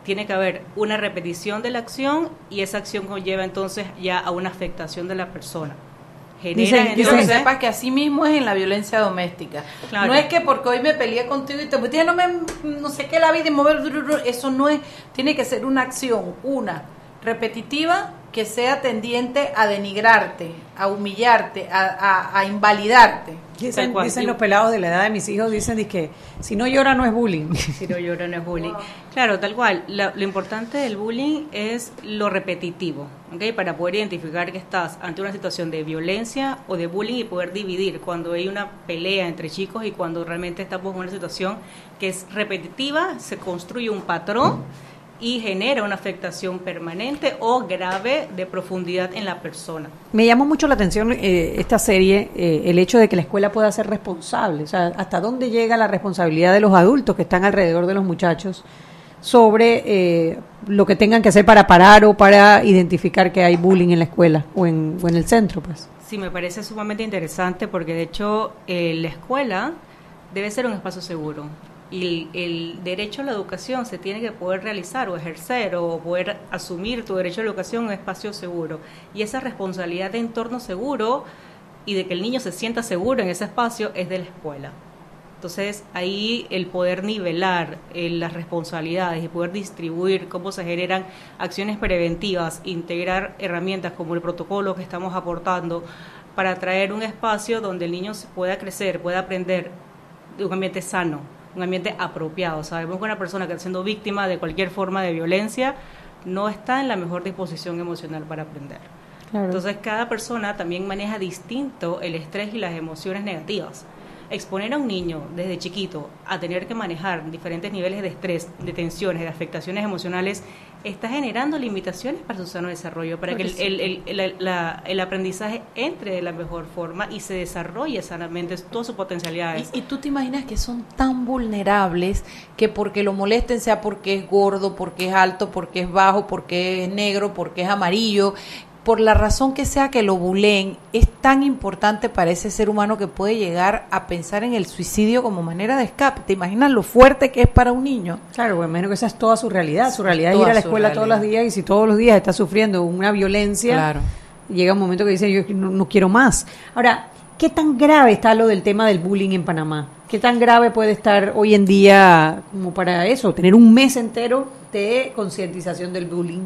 Tiene que haber una repetición de la acción y esa acción conlleva entonces ya a una afectación de la persona.
Genera que sepas que así mismo es en la violencia doméstica. No es que porque hoy me peleé contigo y te metí, no, me, no sé qué la vida y mover, eso no es, tiene que ser una acción, una, repetitiva, que sea tendiente a denigrarte, a humillarte, a invalidarte.
Dicen, los pelados de la edad de mis hijos, dicen que si no llora no es bullying.
Si no llora no es bullying. Claro, tal cual. lo importante del bullying es lo repetitivo, ¿okay? Para poder identificar que estás ante una situación de violencia o de bullying y poder dividir cuando hay una pelea entre chicos y cuando realmente estamos en una situación que es repetitiva, se construye un patrón y genera una afectación permanente o grave de profundidad en la persona.
Me llamó mucho la atención eh, esta serie, eh, el hecho de que la escuela pueda ser responsable, o sea, hasta dónde llega la responsabilidad de los adultos que están alrededor de los muchachos sobre eh, lo que tengan que hacer para parar o para identificar que hay bullying en la escuela o en, o en el centro, pues.
Sí, me parece sumamente interesante porque de hecho la escuela debe ser un espacio seguro y el, derecho a la educación se tiene que poder realizar o ejercer o poder asumir tu derecho a la educación en un espacio seguro. Y esa responsabilidad de entorno seguro y de que el niño se sienta seguro en ese espacio es de la escuela. Entonces ahí el poder nivelar eh, las responsabilidades y poder distribuir cómo se generan acciones preventivas, integrar herramientas como el protocolo que estamos aportando para traer un espacio donde el niño pueda crecer, pueda aprender de un ambiente sano, un ambiente apropiado. Sabemos que una persona que está siendo víctima de cualquier forma de violencia no está en la mejor disposición emocional para aprender. Entonces cada persona también maneja distinto el estrés y las emociones negativas. Exponer a un niño desde chiquito a tener que manejar diferentes niveles de estrés, de tensiones, de afectaciones emocionales, está generando limitaciones para su sano desarrollo, para que el, el, la- el aprendizaje entre de la mejor forma y se desarrolle sanamente todas sus potencialidades.
Y, y tú te imaginas que son tan vulnerables que porque lo molesten, sea porque es gordo, porque es alto, porque es bajo, porque es negro, porque es amarillo, por la razón que sea que lo buleen, es tan importante para ese ser humano que puede llegar a pensar en el suicidio como manera de escape. ¿Te imaginas lo fuerte que es para un niño?
Claro, bueno, menos que esa es toda su realidad. Su realidad es ir a la escuela todos los días y si todos los días está sufriendo una violencia,
Claro.
llega un momento que dice yo no, no quiero más. Ahora, ¿qué tan grave está lo del tema del bullying en Panamá? ¿Qué tan grave puede estar hoy en día como para eso, tener un mes entero de concientización del bullying?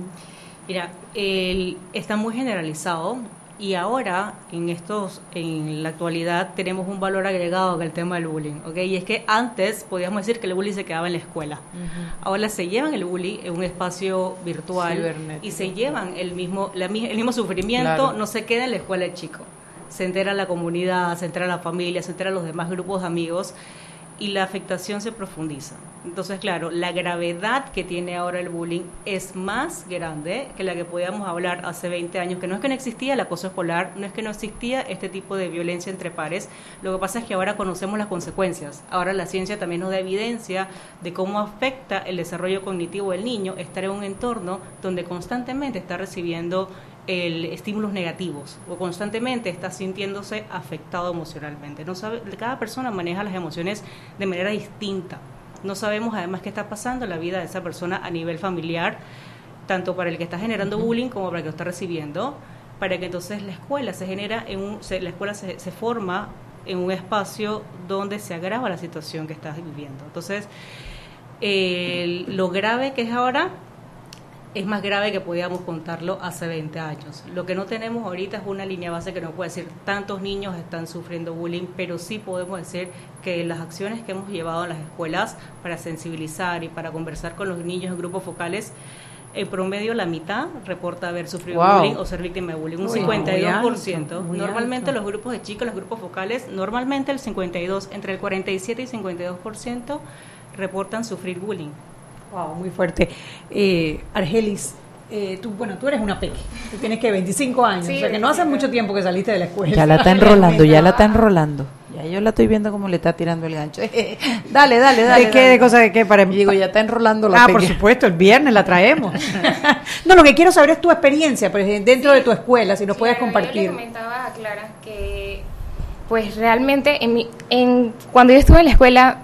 Mira, el- está muy generalizado y ahora en estos, en la actualidad tenemos un valor agregado que el tema del bullying, ¿ok? Y es que antes podíamos decir que el bullying se quedaba en la escuela. Ahora se llevan el bullying en un espacio virtual y se llevan el mismo, la el mismo sufrimiento,
Claro.
no se queda en la escuela el chico. Se entera la comunidad, se entera la familia, se entera los demás grupos de amigos y la afectación se profundiza. Entonces, claro, la gravedad que tiene ahora el bullying es más grande que la que podíamos hablar hace 20 años, que no es que no existía el acoso escolar, no es que no existía este tipo de violencia entre pares, lo que pasa es que ahora conocemos las consecuencias. Ahora la ciencia también nos da evidencia de cómo afecta el desarrollo cognitivo del niño estar en un entorno donde constantemente está recibiendo el estímulos negativos o constantemente está sintiéndose afectado emocionalmente. No sabe, cada persona maneja las emociones de manera distinta. No sabemos además qué está pasando en la vida de esa persona a nivel familiar, tanto para el que está generando bullying como para el que lo está recibiendo, para que entonces la escuela se genera en un, se- la escuela se, se forma en un espacio donde se agrava la situación que estás viviendo. Entonces, el- lo grave que es ahora es más grave que podíamos contarlo hace 20 años. Lo que no tenemos ahorita es una línea base que nos puede decir tantos niños están sufriendo bullying, pero sí podemos decir que las acciones que hemos llevado en las escuelas para sensibilizar y para conversar con los niños en grupos focales, en promedio la mitad reporta haber sufrido
Wow.
bullying o ser víctima de bullying, un
Uy,
52%.
muy alto, muy
normalmente
alto.
los grupos de chicos, los grupos focales, normalmente el 52, entre el 47 y 52% reportan sufrir bullying.
Wow, muy fuerte. Eh, Argelis, eh, tú, bueno, tú eres una peque, tú tienes que 25 años,
Sí,
o sea que no hace
25.
mucho tiempo que saliste de la escuela.
Ya la está enrolando, ya la está enrolando. Ya yo la estoy viendo como le está tirando el gancho. dale, dale, dale.
¿De qué?
dale.
¿De cosa de qué? Para
Y digo, ya está enrolando la
Ah, por supuesto, el viernes la traemos. no, lo que quiero saber es tu experiencia pues, dentro de tu escuela, si nos puedes
Claro, Yo
compartir.
le comentaba a Clara que, pues realmente, en mi, en, cuando yo estuve en la escuela,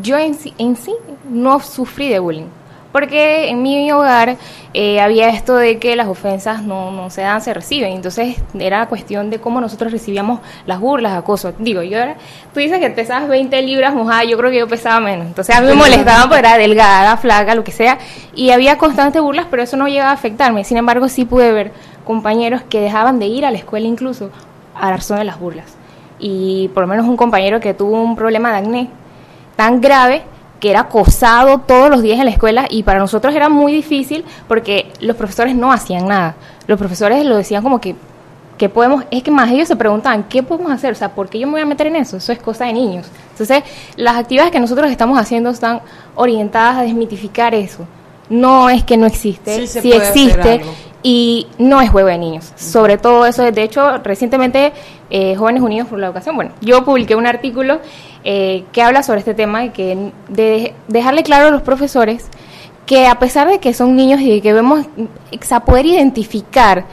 yo en sí, en sí no sufrí de bullying. Porque en mi hogar eh, había esto de que las ofensas no, no se dan, se reciben. Entonces era cuestión de cómo nosotros recibíamos las burlas, acoso. Digo, yo era, tú dices que pesabas 20 libras mojada, yo creo que yo pesaba menos. Entonces a mí me molestaban porque era delgada, flaca, lo que sea. Y había constantes burlas, pero eso no llegaba a afectarme. Sin embargo, sí pude ver compañeros que dejaban de ir a la escuela incluso a razón de las burlas. Y por lo menos un compañero que tuvo un problema de acné tan grave que era acosado todos los días en la escuela y para nosotros era muy difícil porque los profesores no hacían nada. Los profesores lo decían como que, ¿qué podemos? Es que más ellos se preguntaban, ¿qué podemos hacer? O sea, ¿por qué yo me voy a meter en eso? Eso es cosa de niños. Entonces, las actividades que nosotros estamos haciendo están orientadas a desmitificar eso. No es que no existe,
Sí
existe y no es juego de niños. Sobre todo eso, de hecho, recientemente eh, Jóvenes Unidos por la Educación, bueno, yo publiqué un artículo eh, que habla sobre este tema y que de dejarle claro a los profesores que a pesar de que son niños y que vemos, poder identificar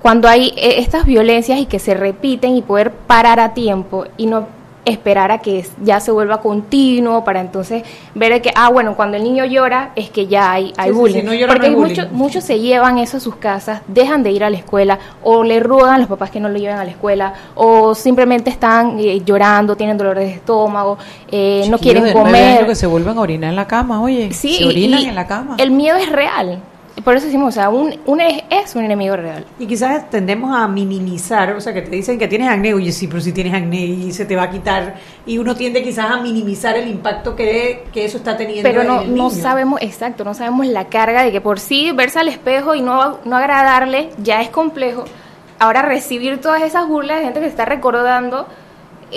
cuando hay eh, estas violencias y que se repiten y poder parar a tiempo y no esperar a que ya se vuelva continuo para entonces ver que, ah, bueno, cuando el niño llora es que ya hay, hay
Sí,
bullying.
no llora,
Porque
no hay
hay
bullying.
mucho- muchos se llevan eso a sus casas, dejan de ir a la escuela o le ruegan a los papás que no lo lleven a la escuela o simplemente están eh, llorando, tienen dolores de estómago, eh, no quieren comer.
que se vuelven a orinar en la cama, oye.
Sí,
se orinan
y
en la cama.
El miedo es real. Por eso decimos, o sea, un, un es, es un enemigo real.
Y quizás tendemos a minimizar, o sea, que te dicen que tienes acné, oye, sí, pero si tienes acné y se te va a quitar, y uno tiende quizás a minimizar el impacto que, que eso está teniendo
Pero
en
no,
el
no
niño.
sabemos, exacto, no sabemos la carga de que por sí verse al espejo y no, no agradarle ya es complejo. Ahora recibir todas esas burlas de gente que se está recordando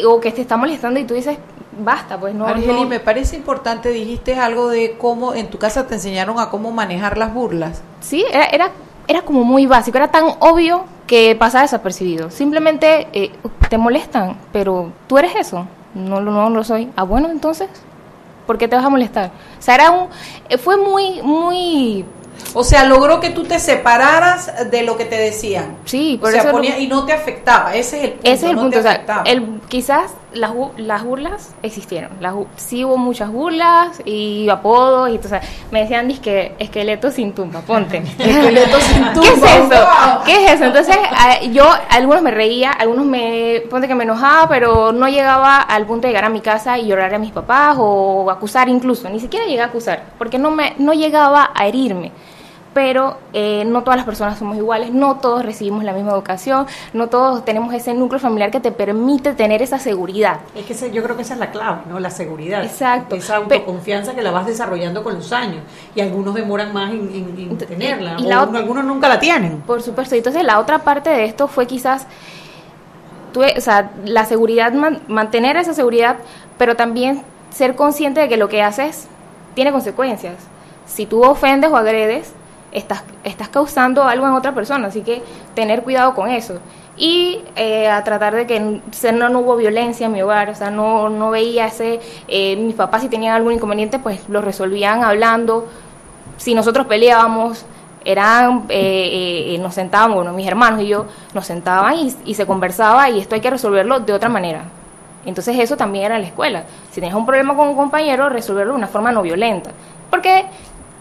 o que te está molestando y tú dices, basta, pues no.
Argeli,
no-
me parece importante, dijiste algo de cómo en tu casa te enseñaron a cómo manejar las burlas.
Sí, era, era, era como muy básico, era tan obvio que pasaba desapercibido. Simplemente eh, te molestan, pero tú eres eso. No, lo- no lo soy. Ah, bueno, entonces, ¿por qué te vas a molestar? O sea, era un, eh, fue muy, muy,
O sea, logró que tú te separaras de lo que te decían.
sí,
O
por
sea,
eso... lo-
ponía- y no te afectaba, ese es el punto.
ese es el
no
punto,
te
o sea,
afectaba.
el, quizás las, las burlas existieron, las, sí hubo muchas burlas y apodos, y entonces me decían, que esqueleto sin tumba, ponte.
Esqueleto sin
¿Qué es
tumba,
eso? ¿Qué es eso? Entonces, yo, algunos me reía, algunos me, ponte que me enojaba, pero no llegaba al punto de llegar a mi casa y llorar a mis papás o acusar incluso, ni siquiera llegué a acusar, porque no, me, no llegaba a herirme. Pero eh, no todas las personas somos iguales, no todos recibimos la misma educación, no todos tenemos ese núcleo familiar que te permite tener esa seguridad.
Es que ese- yo creo que esa es la clave, ¿no? La seguridad.
Exacto.
Esa autoconfianza que la vas desarrollando con los años. Y algunos demoran más en, en- en tenerla.
y la
algunos nunca la tienen.
Por supuesto. Entonces, la otra parte de esto fue quizás, tú- o sea, la seguridad, man- mantener esa seguridad, pero también ser consciente de que lo que haces tiene consecuencias. Si tú ofendes o agredes, estás, estás causando algo en otra persona, así que tener cuidado con eso. Y eh, a tratar de que no, no hubo violencia en mi hogar, o sea, no, no veía ese, eh, mis papás si tenían algún inconveniente, pues lo resolvían hablando, si nosotros peleábamos, eran, eh, eh, nos sentábamos, bueno, mis hermanos y yo, nos sentaban y, y se conversaba y esto hay que resolverlo de otra manera. Entonces eso también era en la escuela. Si tenías un problema con un compañero, resolverlo de una forma no violenta. Porque...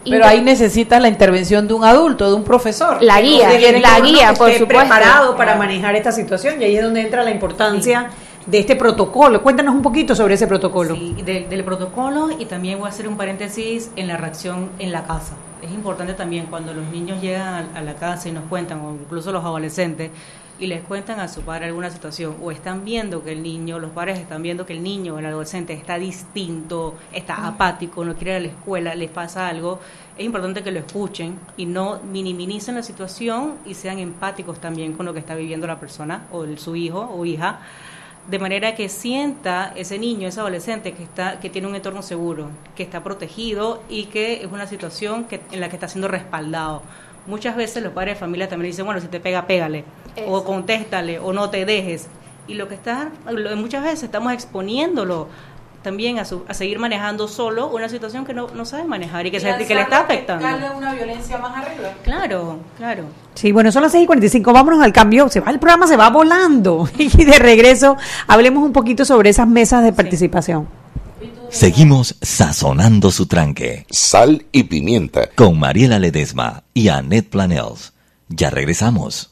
Pero ahí necesitas la intervención de un adulto, de un profesor.
La guía, la guía,
esté
por supuesto.
preparado para manejar esta situación. Y ahí es donde entra la importancia de este protocolo. Cuéntanos un poquito sobre ese protocolo.
Sí, del, del protocolo y también voy a hacer un paréntesis en la reacción en la casa. Es importante también cuando los niños llegan a, a la casa y nos cuentan, o incluso los adolescentes, y les cuentan a su padre alguna situación, o están viendo que el niño, los padres están viendo que el niño o el adolescente está distinto, está apático, no quiere ir a la escuela, les pasa algo, es importante que lo escuchen y no minimicen la situación y sean empáticos también con lo que está viviendo la persona o el- su hijo o hija de manera que sienta ese niño, ese adolescente que está que tiene un entorno seguro, que está protegido y que es una situación que, en la que está siendo respaldado. Muchas veces los padres de familia también dicen, bueno, si te pega, pégale, o contéstale, o no te dejes. Y lo que está, lo- muchas veces estamos exponiéndolo también a, su- a seguir manejando solo una situación que no, no sabe manejar y que, se, que le está afectando.
una violencia más arriba.
Claro, claro.
Sí, bueno, son las 6 y 45. Vámonos al cambio. Se va el programa, se va volando. Y de regreso, hablemos un poquito sobre esas mesas de participación.
Seguimos sazonando su tranque
Sal y pimienta.
con Mariela Ledesma y Annette Planels. Ya regresamos.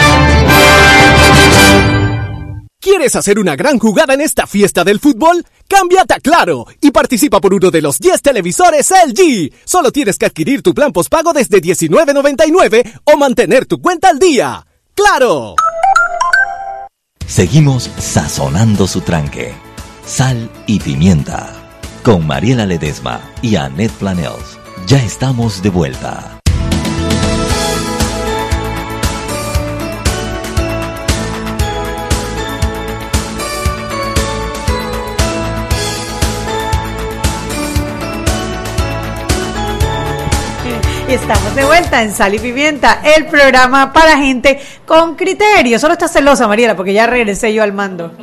¿Quieres hacer una gran jugada en esta fiesta del fútbol? Cámbiate a Claro y participa por uno de los 10 televisores LG. Solo tienes que adquirir tu plan postpago desde $19.99 o mantener tu cuenta al día. ¡Claro!
Seguimos sazonando su tranque. Sal y pimienta. Con Mariela Ledesma y Annette Planels. Ya estamos de vuelta.
Y estamos de vuelta en Sal y Pimienta, el programa para gente con criterio. Solo está celosa, Mariela, porque ya regresé yo al mando.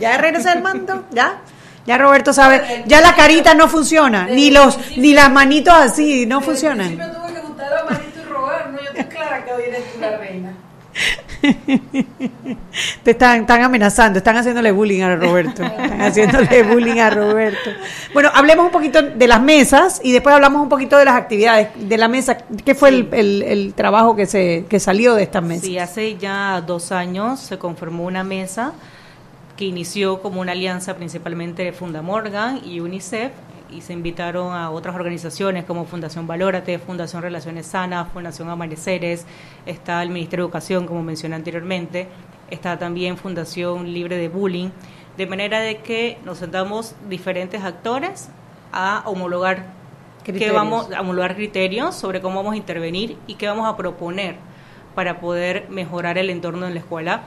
¿Ya regresé al mando? ¿Ya? Ya Roberto sabe, ya la carita no funciona, ni los, ni las manitos así no funcionan.
tuve que juntar y rogar, no, yo estoy clara que hoy eres tú la reina.
Te están, están amenazando, están haciéndole bullying a Roberto. Están haciéndole bullying a Roberto. Bueno, hablemos un poquito de las mesas y después hablamos un poquito de las actividades de la mesa. ¿Qué fue el, el- el trabajo que, se, que salió de estas mesas?
Sí, hace ya dos años se conformó una mesa que inició como una alianza principalmente de Fundamorgan y UNICEF y se invitaron a otras organizaciones como Fundación Valórate, Fundación Relaciones Sanas, Fundación Amaneceres, está el Ministerio de Educación, como mencioné anteriormente, está también Fundación Libre de Bullying, de manera de que nos sentamos diferentes actores a homologar qué
Criterios.
vamos a homologar criterios sobre cómo vamos a intervenir y qué vamos a proponer para poder mejorar el entorno en la escuela.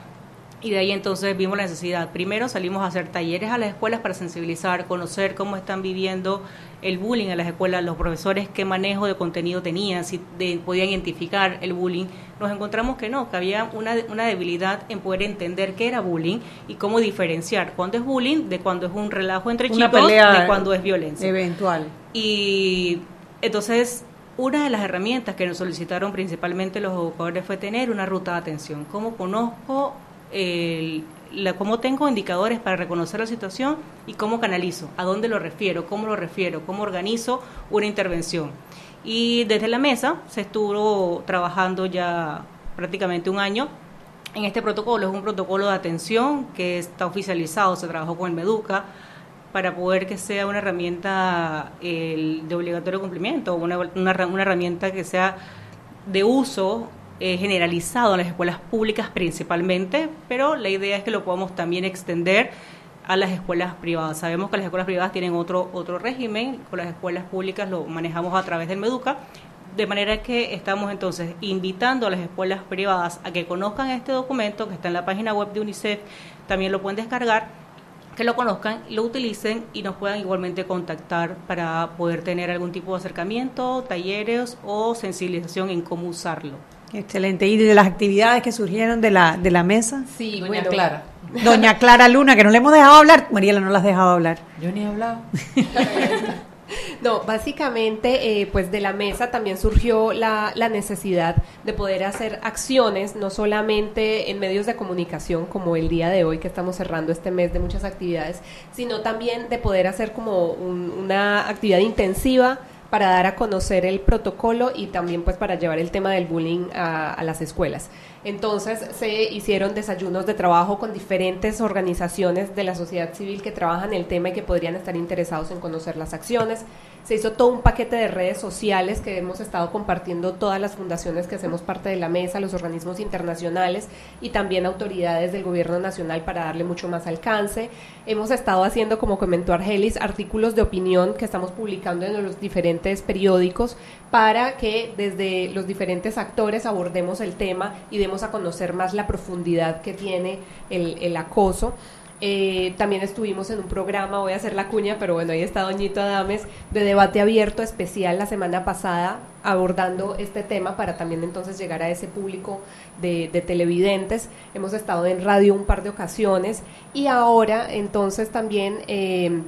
Y de ahí entonces vimos la necesidad. Primero salimos a hacer talleres a las escuelas para sensibilizar, conocer cómo están viviendo el bullying en las escuelas, los profesores qué manejo de contenido tenían, si de- podían identificar el bullying. Nos encontramos que no, que había una, una debilidad en poder entender qué era bullying y cómo diferenciar cuándo es bullying de cuándo es un relajo entre
Una
chicos, de cuándo es violencia.
Eventual.
Y entonces, una de las herramientas que nos solicitaron principalmente los educadores fue tener una ruta de atención. ¿Cómo conozco, el- la, cómo tengo indicadores para reconocer la situación y cómo canalizo? ¿A dónde lo refiero? ¿Cómo lo refiero? ¿Cómo organizo una intervención? Y desde la mesa se estuvo trabajando ya prácticamente un año en este protocolo. Es un protocolo de atención que está oficializado, se trabajó con el MEDUCA para poder que sea una herramienta el, de obligatorio cumplimiento, una, una, una herramienta que sea de uso eh, generalizado en las escuelas públicas principalmente, pero la idea es que lo podamos también extender a las escuelas privadas. Sabemos que las escuelas privadas tienen otro, otro régimen, con las escuelas públicas lo manejamos a través del MEDUCA, de manera que estamos entonces invitando a las escuelas privadas a que conozcan este documento que está en la página web de UNICEF, también lo pueden descargar, que lo conozcan, lo utilicen y nos puedan igualmente contactar para poder tener algún tipo de acercamiento, talleres o sensibilización en cómo usarlo.
Excelente. ¿Y de las actividades que surgieron de la, de la mesa?
Sí,
Doña
bueno.
Clara.
Doña Clara Luna, que no le hemos dejado hablar. Mariela, no la has dejado hablar.
Yo ni he hablado.
No, básicamente, eh, pues de la mesa también surgió la, la necesidad de poder hacer acciones, no solamente en medios de comunicación como el día de hoy que estamos cerrando este mes de muchas actividades, sino también de poder hacer como un- una actividad intensiva para dar a conocer el protocolo y también pues para llevar el tema del bullying a, las escuelas. Entonces se hicieron desayunos de trabajo con diferentes organizaciones de la sociedad civil que trabajan el tema y que podrían estar interesados en conocer las acciones. Se hizo todo un paquete de redes sociales que hemos estado compartiendo todas las fundaciones que hacemos parte de la mesa, los organismos internacionales y también autoridades del gobierno nacional para darle mucho más alcance. Hemos estado haciendo, como comentó Argelis, artículos de opinión que estamos publicando en los diferentes periódicos para que desde los diferentes actores abordemos el tema y demos a conocer más la profundidad que tiene el, el acoso. Eh, también estuvimos en un programa, voy a hacer la cuña, pero bueno, ahí está Doñito Adames, de debate abierto especial la semana pasada, abordando este tema para también entonces llegar a ese público de, de televidentes. Hemos estado en radio un par de ocasiones y ahora entonces también... eh,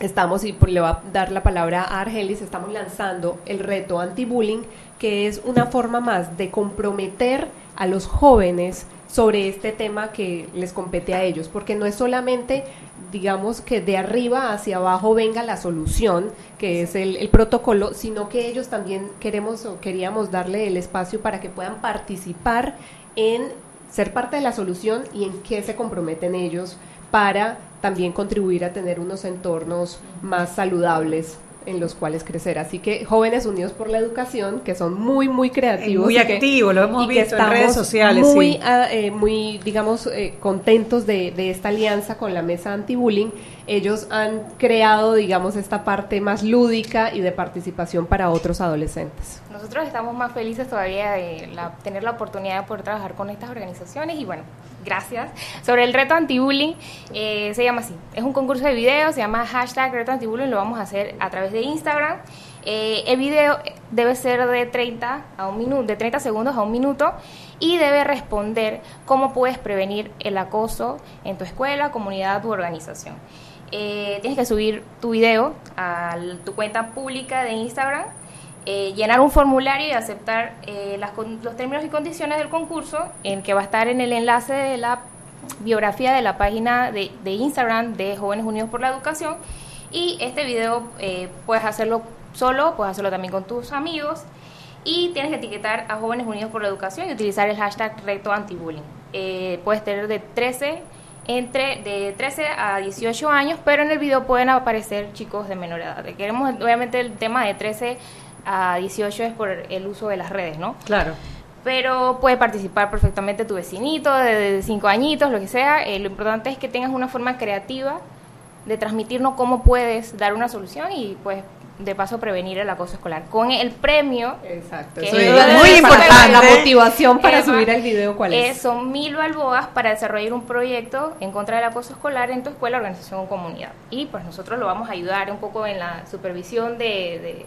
Estamos, y le voy a dar la palabra a Argelis, estamos lanzando el reto anti-bullying, que es una forma más de comprometer a los jóvenes sobre este tema que les compete a ellos, porque no es solamente, digamos, que de arriba hacia abajo venga la solución, que es el, el protocolo, sino que ellos también queremos o queríamos darle el espacio para que puedan participar en ser parte de la solución y en qué se comprometen ellos para también contribuir a tener unos entornos más saludables en los cuales crecer. Así que jóvenes unidos por la educación, que son muy, muy creativos.
Muy activos, lo hemos visto en redes sociales,
Muy,
sí.
ah, eh, muy digamos, eh, contentos de, de esta alianza con la mesa anti-bullying. Ellos han creado, digamos, esta parte más lúdica y de participación para otros adolescentes.
Nosotros estamos más felices todavía de la- tener la oportunidad de poder trabajar con estas organizaciones y bueno, gracias. Sobre el reto anti-bullying, eh, se llama así, es un concurso de videos, se llama hashtag reto anti-bullying, lo vamos a hacer a través de Instagram. Eh, el video debe ser de 30 a un minuto, de 30 segundos a un minuto y debe responder cómo puedes prevenir el acoso en tu escuela, comunidad u organización. Eh, tienes que subir tu video a tu cuenta pública de Instagram eh, llenar un formulario y aceptar eh, los términos y condiciones del concurso, en que va a estar en el enlace de la biografía de la página de, Instagram de Jóvenes Unidos por la Educación. Y este video eh, puedes hacerlo solo, puedes hacerlo también con tus amigos. Y tienes que etiquetar a Jóvenes Unidos por la Educación y utilizar el hashtag reto antibullying. Eh, puedes tener de 13 entre de 13 a 18 años, pero en el video pueden aparecer chicos de menor edad. Queremos, obviamente, el tema de 13 a 18 es por el uso de las redes, ¿no?
Claro.
Pero puede participar perfectamente tu vecinito de 5 añitos, lo que sea. Eh, lo importante es que tengas una forma creativa de transmitirnos cómo puedes dar una solución y, pues, de paso prevenir el acoso escolar. Con el premio.
Exacto.
que
Eso
es
muy importante. La motivación para
Eva,
subir el video, ¿cuál es?
eh, son mil balboas para desarrollar un proyecto en contra del acoso escolar en tu escuela, organización o comunidad. Y pues nosotros lo vamos a ayudar un poco en la supervisión de, de-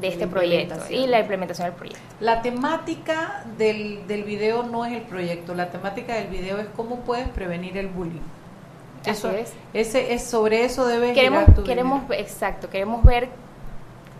de este proyecto y la implementación del proyecto.
La temática del, del video no es el proyecto, la temática del video es cómo puedes prevenir el bullying. Eso
Así es.
Ese, es sobre eso debe
Queremos,
girar tu
queremos, exacto, queremos ver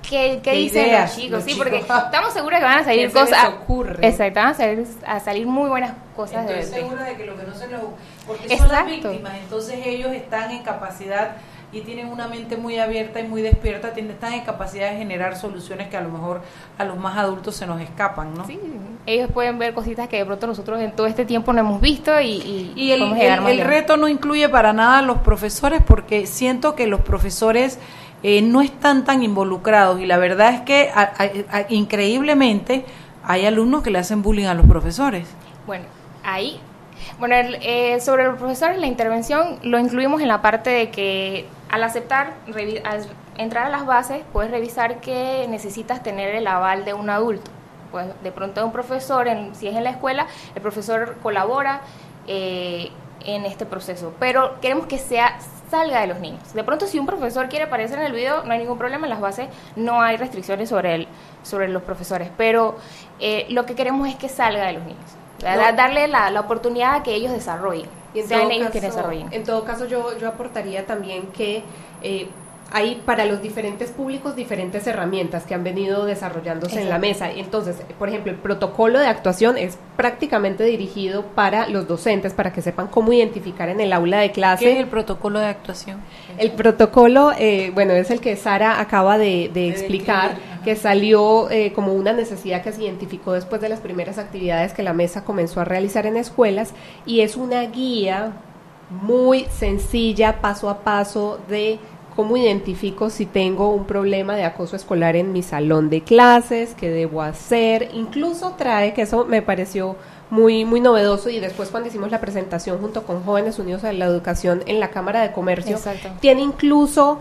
qué, qué
¿Qué
dicen
ideas
los chicos,
los
sí,
chicos?
porque estamos seguros que van a salir
¿Qué se les
cosas.
ocurre?
Exacto, van a salir, a salir muy buenas cosas de,
Estoy
de-
segura de que lo que no se les porque son las víctimas, entonces ellos están en capacidad y tienen una mente muy abierta y muy despierta, tienen, están en capacidad de generar soluciones que a lo mejor a los más adultos se nos escapan, ¿no?
Sí, ellos pueden ver cositas que de pronto nosotros en todo este tiempo no hemos visto y, y,
Y el, el-
más
el
lejos.
reto no incluye para nada a los profesores porque siento que los profesores eh, no están tan involucrados y la verdad es que a- a- a- increíblemente hay alumnos que le hacen bullying a los profesores.
Bueno, ahí. Bueno, el, eh, sobre los profesores, la intervención lo incluimos en la parte de que al aceptar, al entrar a las bases, puedes revisar que necesitas tener el aval de un adulto. Pues de pronto un profesor, en- si es en la escuela, el profesor colabora eh, en este proceso, pero queremos que sea salga de los niños. De pronto, si un profesor quiere aparecer en el video, no hay ningún problema, en las bases no hay restricciones sobre, el, sobre los profesores, pero eh, lo que queremos es que salga de los niños.
No.
darle la, la oportunidad a que ellos desarrollen,
Y en
sean
todo
ellos
caso-
quienes desarrollen.
En todo caso, yo, yo aportaría también que eh, hay para los diferentes públicos diferentes herramientas que han venido desarrollándose en la mesa. Entonces, por ejemplo, el protocolo de actuación es prácticamente dirigido para los docentes, para que sepan cómo identificar en el aula de clase.
¿Qué es el protocolo de actuación?
El protocolo, eh, bueno, es el que Sara acaba de, de explicar, que salió eh, como una necesidad que se identificó después de las primeras actividades que la mesa comenzó a realizar en escuelas y es una guía muy sencilla, paso a paso, de cómo identifico si tengo un problema de acoso escolar en mi salón de clases, qué debo hacer, incluso trae, que eso me pareció muy, muy novedoso y después cuando hicimos la presentación junto con Jóvenes Unidos a la Educación en la Cámara de Comercio,
Exacto.
tiene incluso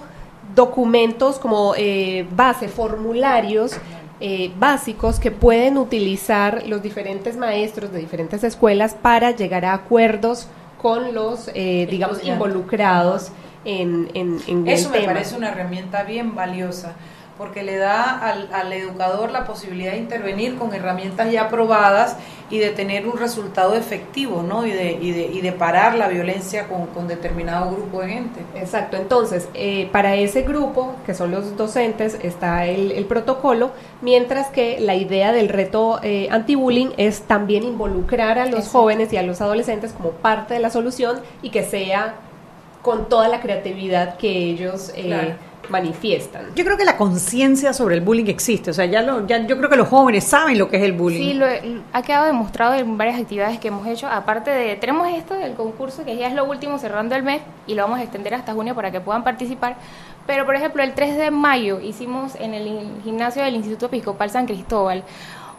documentos como eh, base, formularios eh, básicos que pueden utilizar los diferentes maestros de diferentes escuelas para llegar a acuerdos con los, eh, digamos, involucrados en, en, en
Eso me
tema.
parece una herramienta bien valiosa, porque le da al, al educador la posibilidad de intervenir con herramientas ya probadas y de tener un resultado efectivo, ¿no? Y de, y de, y de parar la violencia con, con determinado grupo de gente.
Exacto, entonces eh, para ese grupo, que son los docentes, está el, el protocolo, mientras que la idea del reto eh, anti-bullying es también involucrar a los
Exacto.
jóvenes y a los adolescentes como parte de la solución y que sea con toda la creatividad que ellos eh,
Claro.
manifiestan.
Yo creo que la conciencia sobre el bullying existe. O sea, ya, lo, ya yo creo que los jóvenes saben lo que es el bullying.
Sí, lo, ha quedado demostrado en varias actividades que hemos hecho. Aparte de, tenemos esto del concurso, que ya es lo último cerrando el mes y lo vamos a extender hasta junio para que puedan participar. Pero, por ejemplo, el 3 de mayo hicimos en el gimnasio del Instituto Episcopal San Cristóbal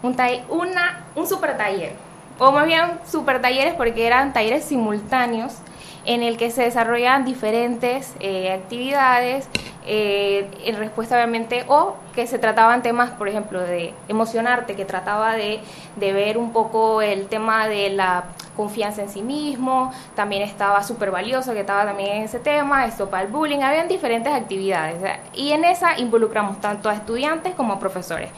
un, una, un super taller, o más bien super talleres porque eran talleres simultáneos en el que se desarrollaban diferentes eh, actividades eh, en respuesta obviamente o que se trataban temas por ejemplo de emocionarte que trataba de, de ver un poco el tema de la confianza en sí mismo también estaba súper valioso que estaba también en ese tema esto para el bullying habían diferentes actividades y en esa involucramos tanto a estudiantes como a profesores.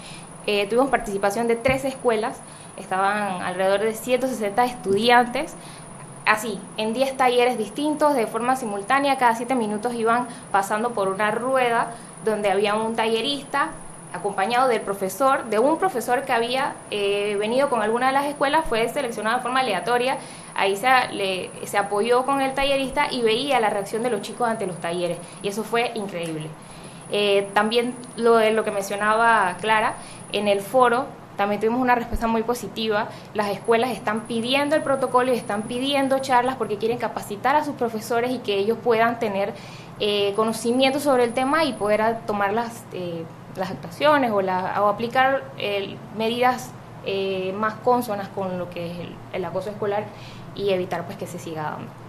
Eh, tuvimos participación de tres escuelas estaban alrededor de 160 estudiantes así, en 10 talleres distintos, de forma simultánea, cada 7 minutos iban pasando por una rueda donde había un tallerista acompañado del profesor, de un profesor que había eh, venido con alguna de las escuelas, fue seleccionado de forma aleatoria, ahí se, le- apoyó con el tallerista y veía la reacción de los chicos ante los talleres, y eso fue increíble. Eh, también lo de lo que mencionaba Clara, en el foro también tuvimos una respuesta muy positiva. Las escuelas están pidiendo el protocolo y están pidiendo charlas porque quieren capacitar a sus profesores y que ellos puedan tener eh, conocimiento sobre el tema y poder a- tomar las, eh, las actuaciones o, la- o aplicar eh, medidas eh, más consonas con lo que es el, el acoso escolar y evitar pues que se siga dando.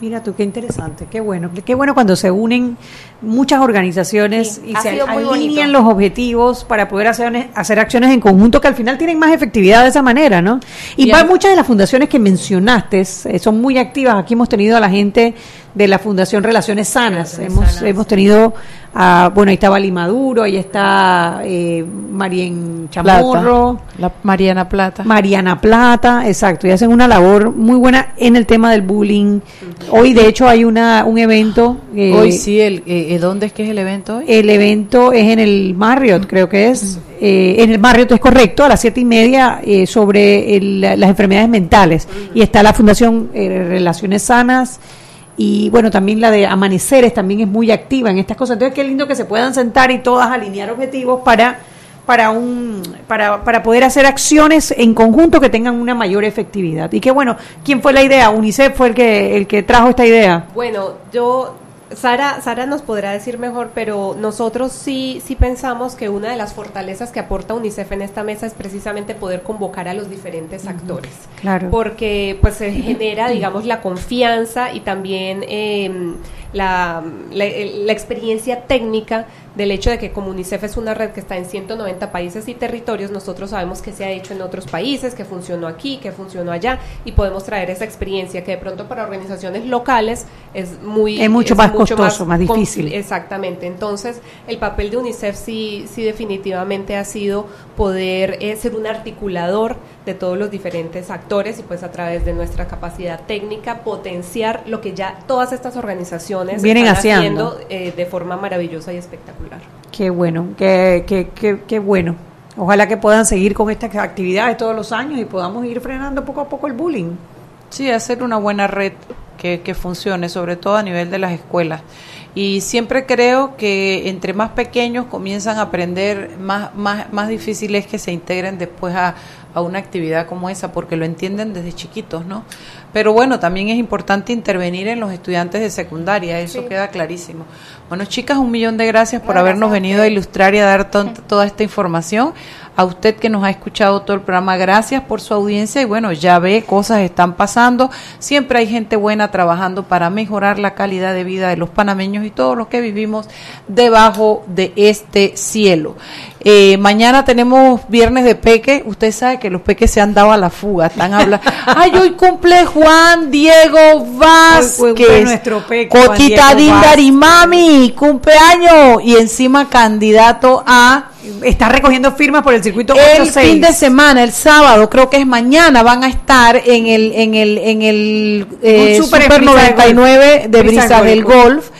Mira tú, qué interesante, qué bueno. Qué bueno cuando se unen muchas organizaciones
Sí,
y se alinean los objetivos para poder hacer, hacer acciones en conjunto que al final tienen más efectividad de esa manera, ¿no? Y
al-
muchas de las fundaciones que mencionaste eh, son muy activas. Aquí hemos tenido a la gente de la Fundación Relaciones Sanas.
Relaciones
hemos,
Sanas.
hemos tenido, a, bueno, ahí está Bali Maduro, ahí está eh, Marien Chamorro.
Plata. La Mariana Plata.
Mariana Plata, exacto, y hacen una labor muy buena en el tema del bullying. Hoy, de hecho, hay una un evento. eh,
Hoy sí, el, eh, ¿dónde es que es el evento hoy?
El evento es en el Marriott, creo que es. Eh, en el Marriott es correcto, a las siete y media, eh, sobre el- las enfermedades mentales. Y está la Fundación eh, Relaciones Sanas. Y bueno, también la de Amaneceres también es muy activa en estas cosas. Entonces, qué lindo que se puedan sentar y todas alinear objetivos para para un para, para poder hacer acciones en conjunto que tengan una mayor efectividad. Y qué bueno, ¿quién fue la idea? UNICEF fue el que el que trajo esta idea.
Bueno, yo, Sara, Sara nos podrá decir mejor, pero nosotros sí, sí pensamos que una de las fortalezas que aporta UNICEF en esta mesa es precisamente poder convocar a los diferentes actores.
Claro.
Porque pues se genera, digamos, la confianza y también eh, la, la, experiencia técnica del hecho de que como UNICEF es una red que está en 190 países y territorios, nosotros sabemos que se ha hecho en otros países, que funcionó aquí, que funcionó allá, y podemos traer esa experiencia que de pronto para organizaciones locales es muy...
Es mucho más costoso, más difícil.
Exactamente. Entonces, el papel de UNICEF sí, sí definitivamente ha sido poder eh, ser un articulador de todos los diferentes actores y pues a través de nuestra capacidad técnica potenciar lo que ya todas estas organizaciones
Vienen
están
haciendo.
haciendo eh, de forma maravillosa y espectacular.
Qué bueno, qué, qué, qué, qué bueno. Ojalá que puedan seguir con estas actividades todos los años y podamos ir frenando poco a poco el bullying.
Sí, hacer una buena red que, que funcione, sobre todo a nivel de las escuelas. Y siempre creo que entre más pequeños comienzan a aprender, más, más, más difícil es que se integren después a, a una actividad como esa, porque lo entienden desde chiquitos, ¿no? Pero bueno, también es importante intervenir en los estudiantes de secundaria, eso
Sí.
queda clarísimo. Bueno, chicas, un millón de gracias por
No,
habernos
gracias
venido a ilustrar y a dar toda esta información. A usted que nos ha escuchado todo el programa, gracias por su audiencia y bueno, ya ve, cosas están pasando. Siempre hay gente buena trabajando para mejorar la calidad de vida de los panameños y todos los que vivimos debajo de este cielo. Eh, mañana tenemos viernes de peque. Usted sabe que los peques se han dado a la fuga. Están hablando. Ay, hoy cumple Juan Diego Vázquez.
nuestro peque,
Cotita
Vázquez.
mami, cumpleaños. Y encima candidato a
Está recogiendo firmas por el circuito
el
86.
fin de semana, el sábado, creo que es mañana, van a estar en el en el en el eh,
super
Super
en Brisa del
99 de
Brisa
Brisas
del
del
Golf.
Golf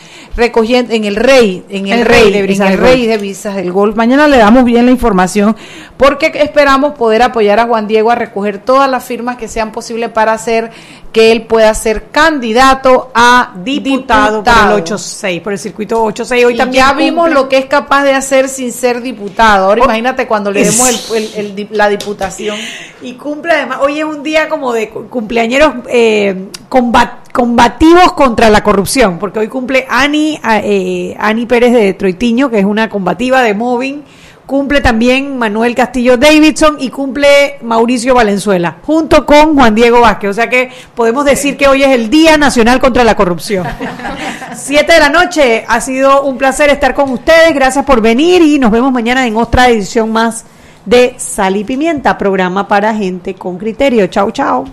recogiendo en el Rey, en el,
El
Rey,
Rey de Brisas
en el Rey de Brisas del Golf. Mañana le damos bien la información porque esperamos poder apoyar a Juan Diego a recoger todas las firmas que sean posibles para hacer que él pueda ser candidato a
diputado, por el 86, por el circuito 86. Hoy
y
también
ya vimos lo que es capaz de hacer sin ser diputado. Ahora
Oh,
imagínate cuando le demos el- el- la diputación.
Y cumple además, hoy es un día como de cu- cumpleañeros eh, combat- combativos contra la corrupción, porque hoy cumple Ani, a- eh, Ani Pérez de Troitiño, que es una combativa de Moving, cumple también Manuel Castillo Davidson y cumple Mauricio Valenzuela, junto con Juan Diego Vázquez. O sea que podemos decir que hoy es el Día Nacional contra la Corrupción. Siete de la noche, ha sido un placer estar con ustedes, gracias por venir y nos vemos mañana en otra edición más de Sal y Pimienta, programa para gente con criterio. Chau, chau.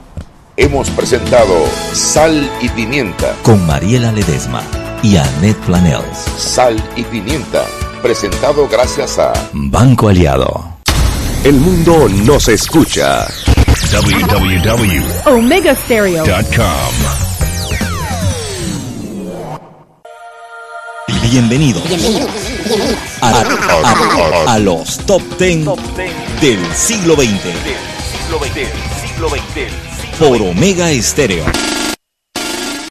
Hemos presentado Sal y Pimienta.
Con Mariela Ledesma y Annette Planels.
Sal y Pimienta. Presentado gracias a
Banco Aliado.
El mundo nos escucha. www.com
Omega Stereo.
Bienvenido. A, a- a los top 10 del siglo XX. Por Omega Estéreo.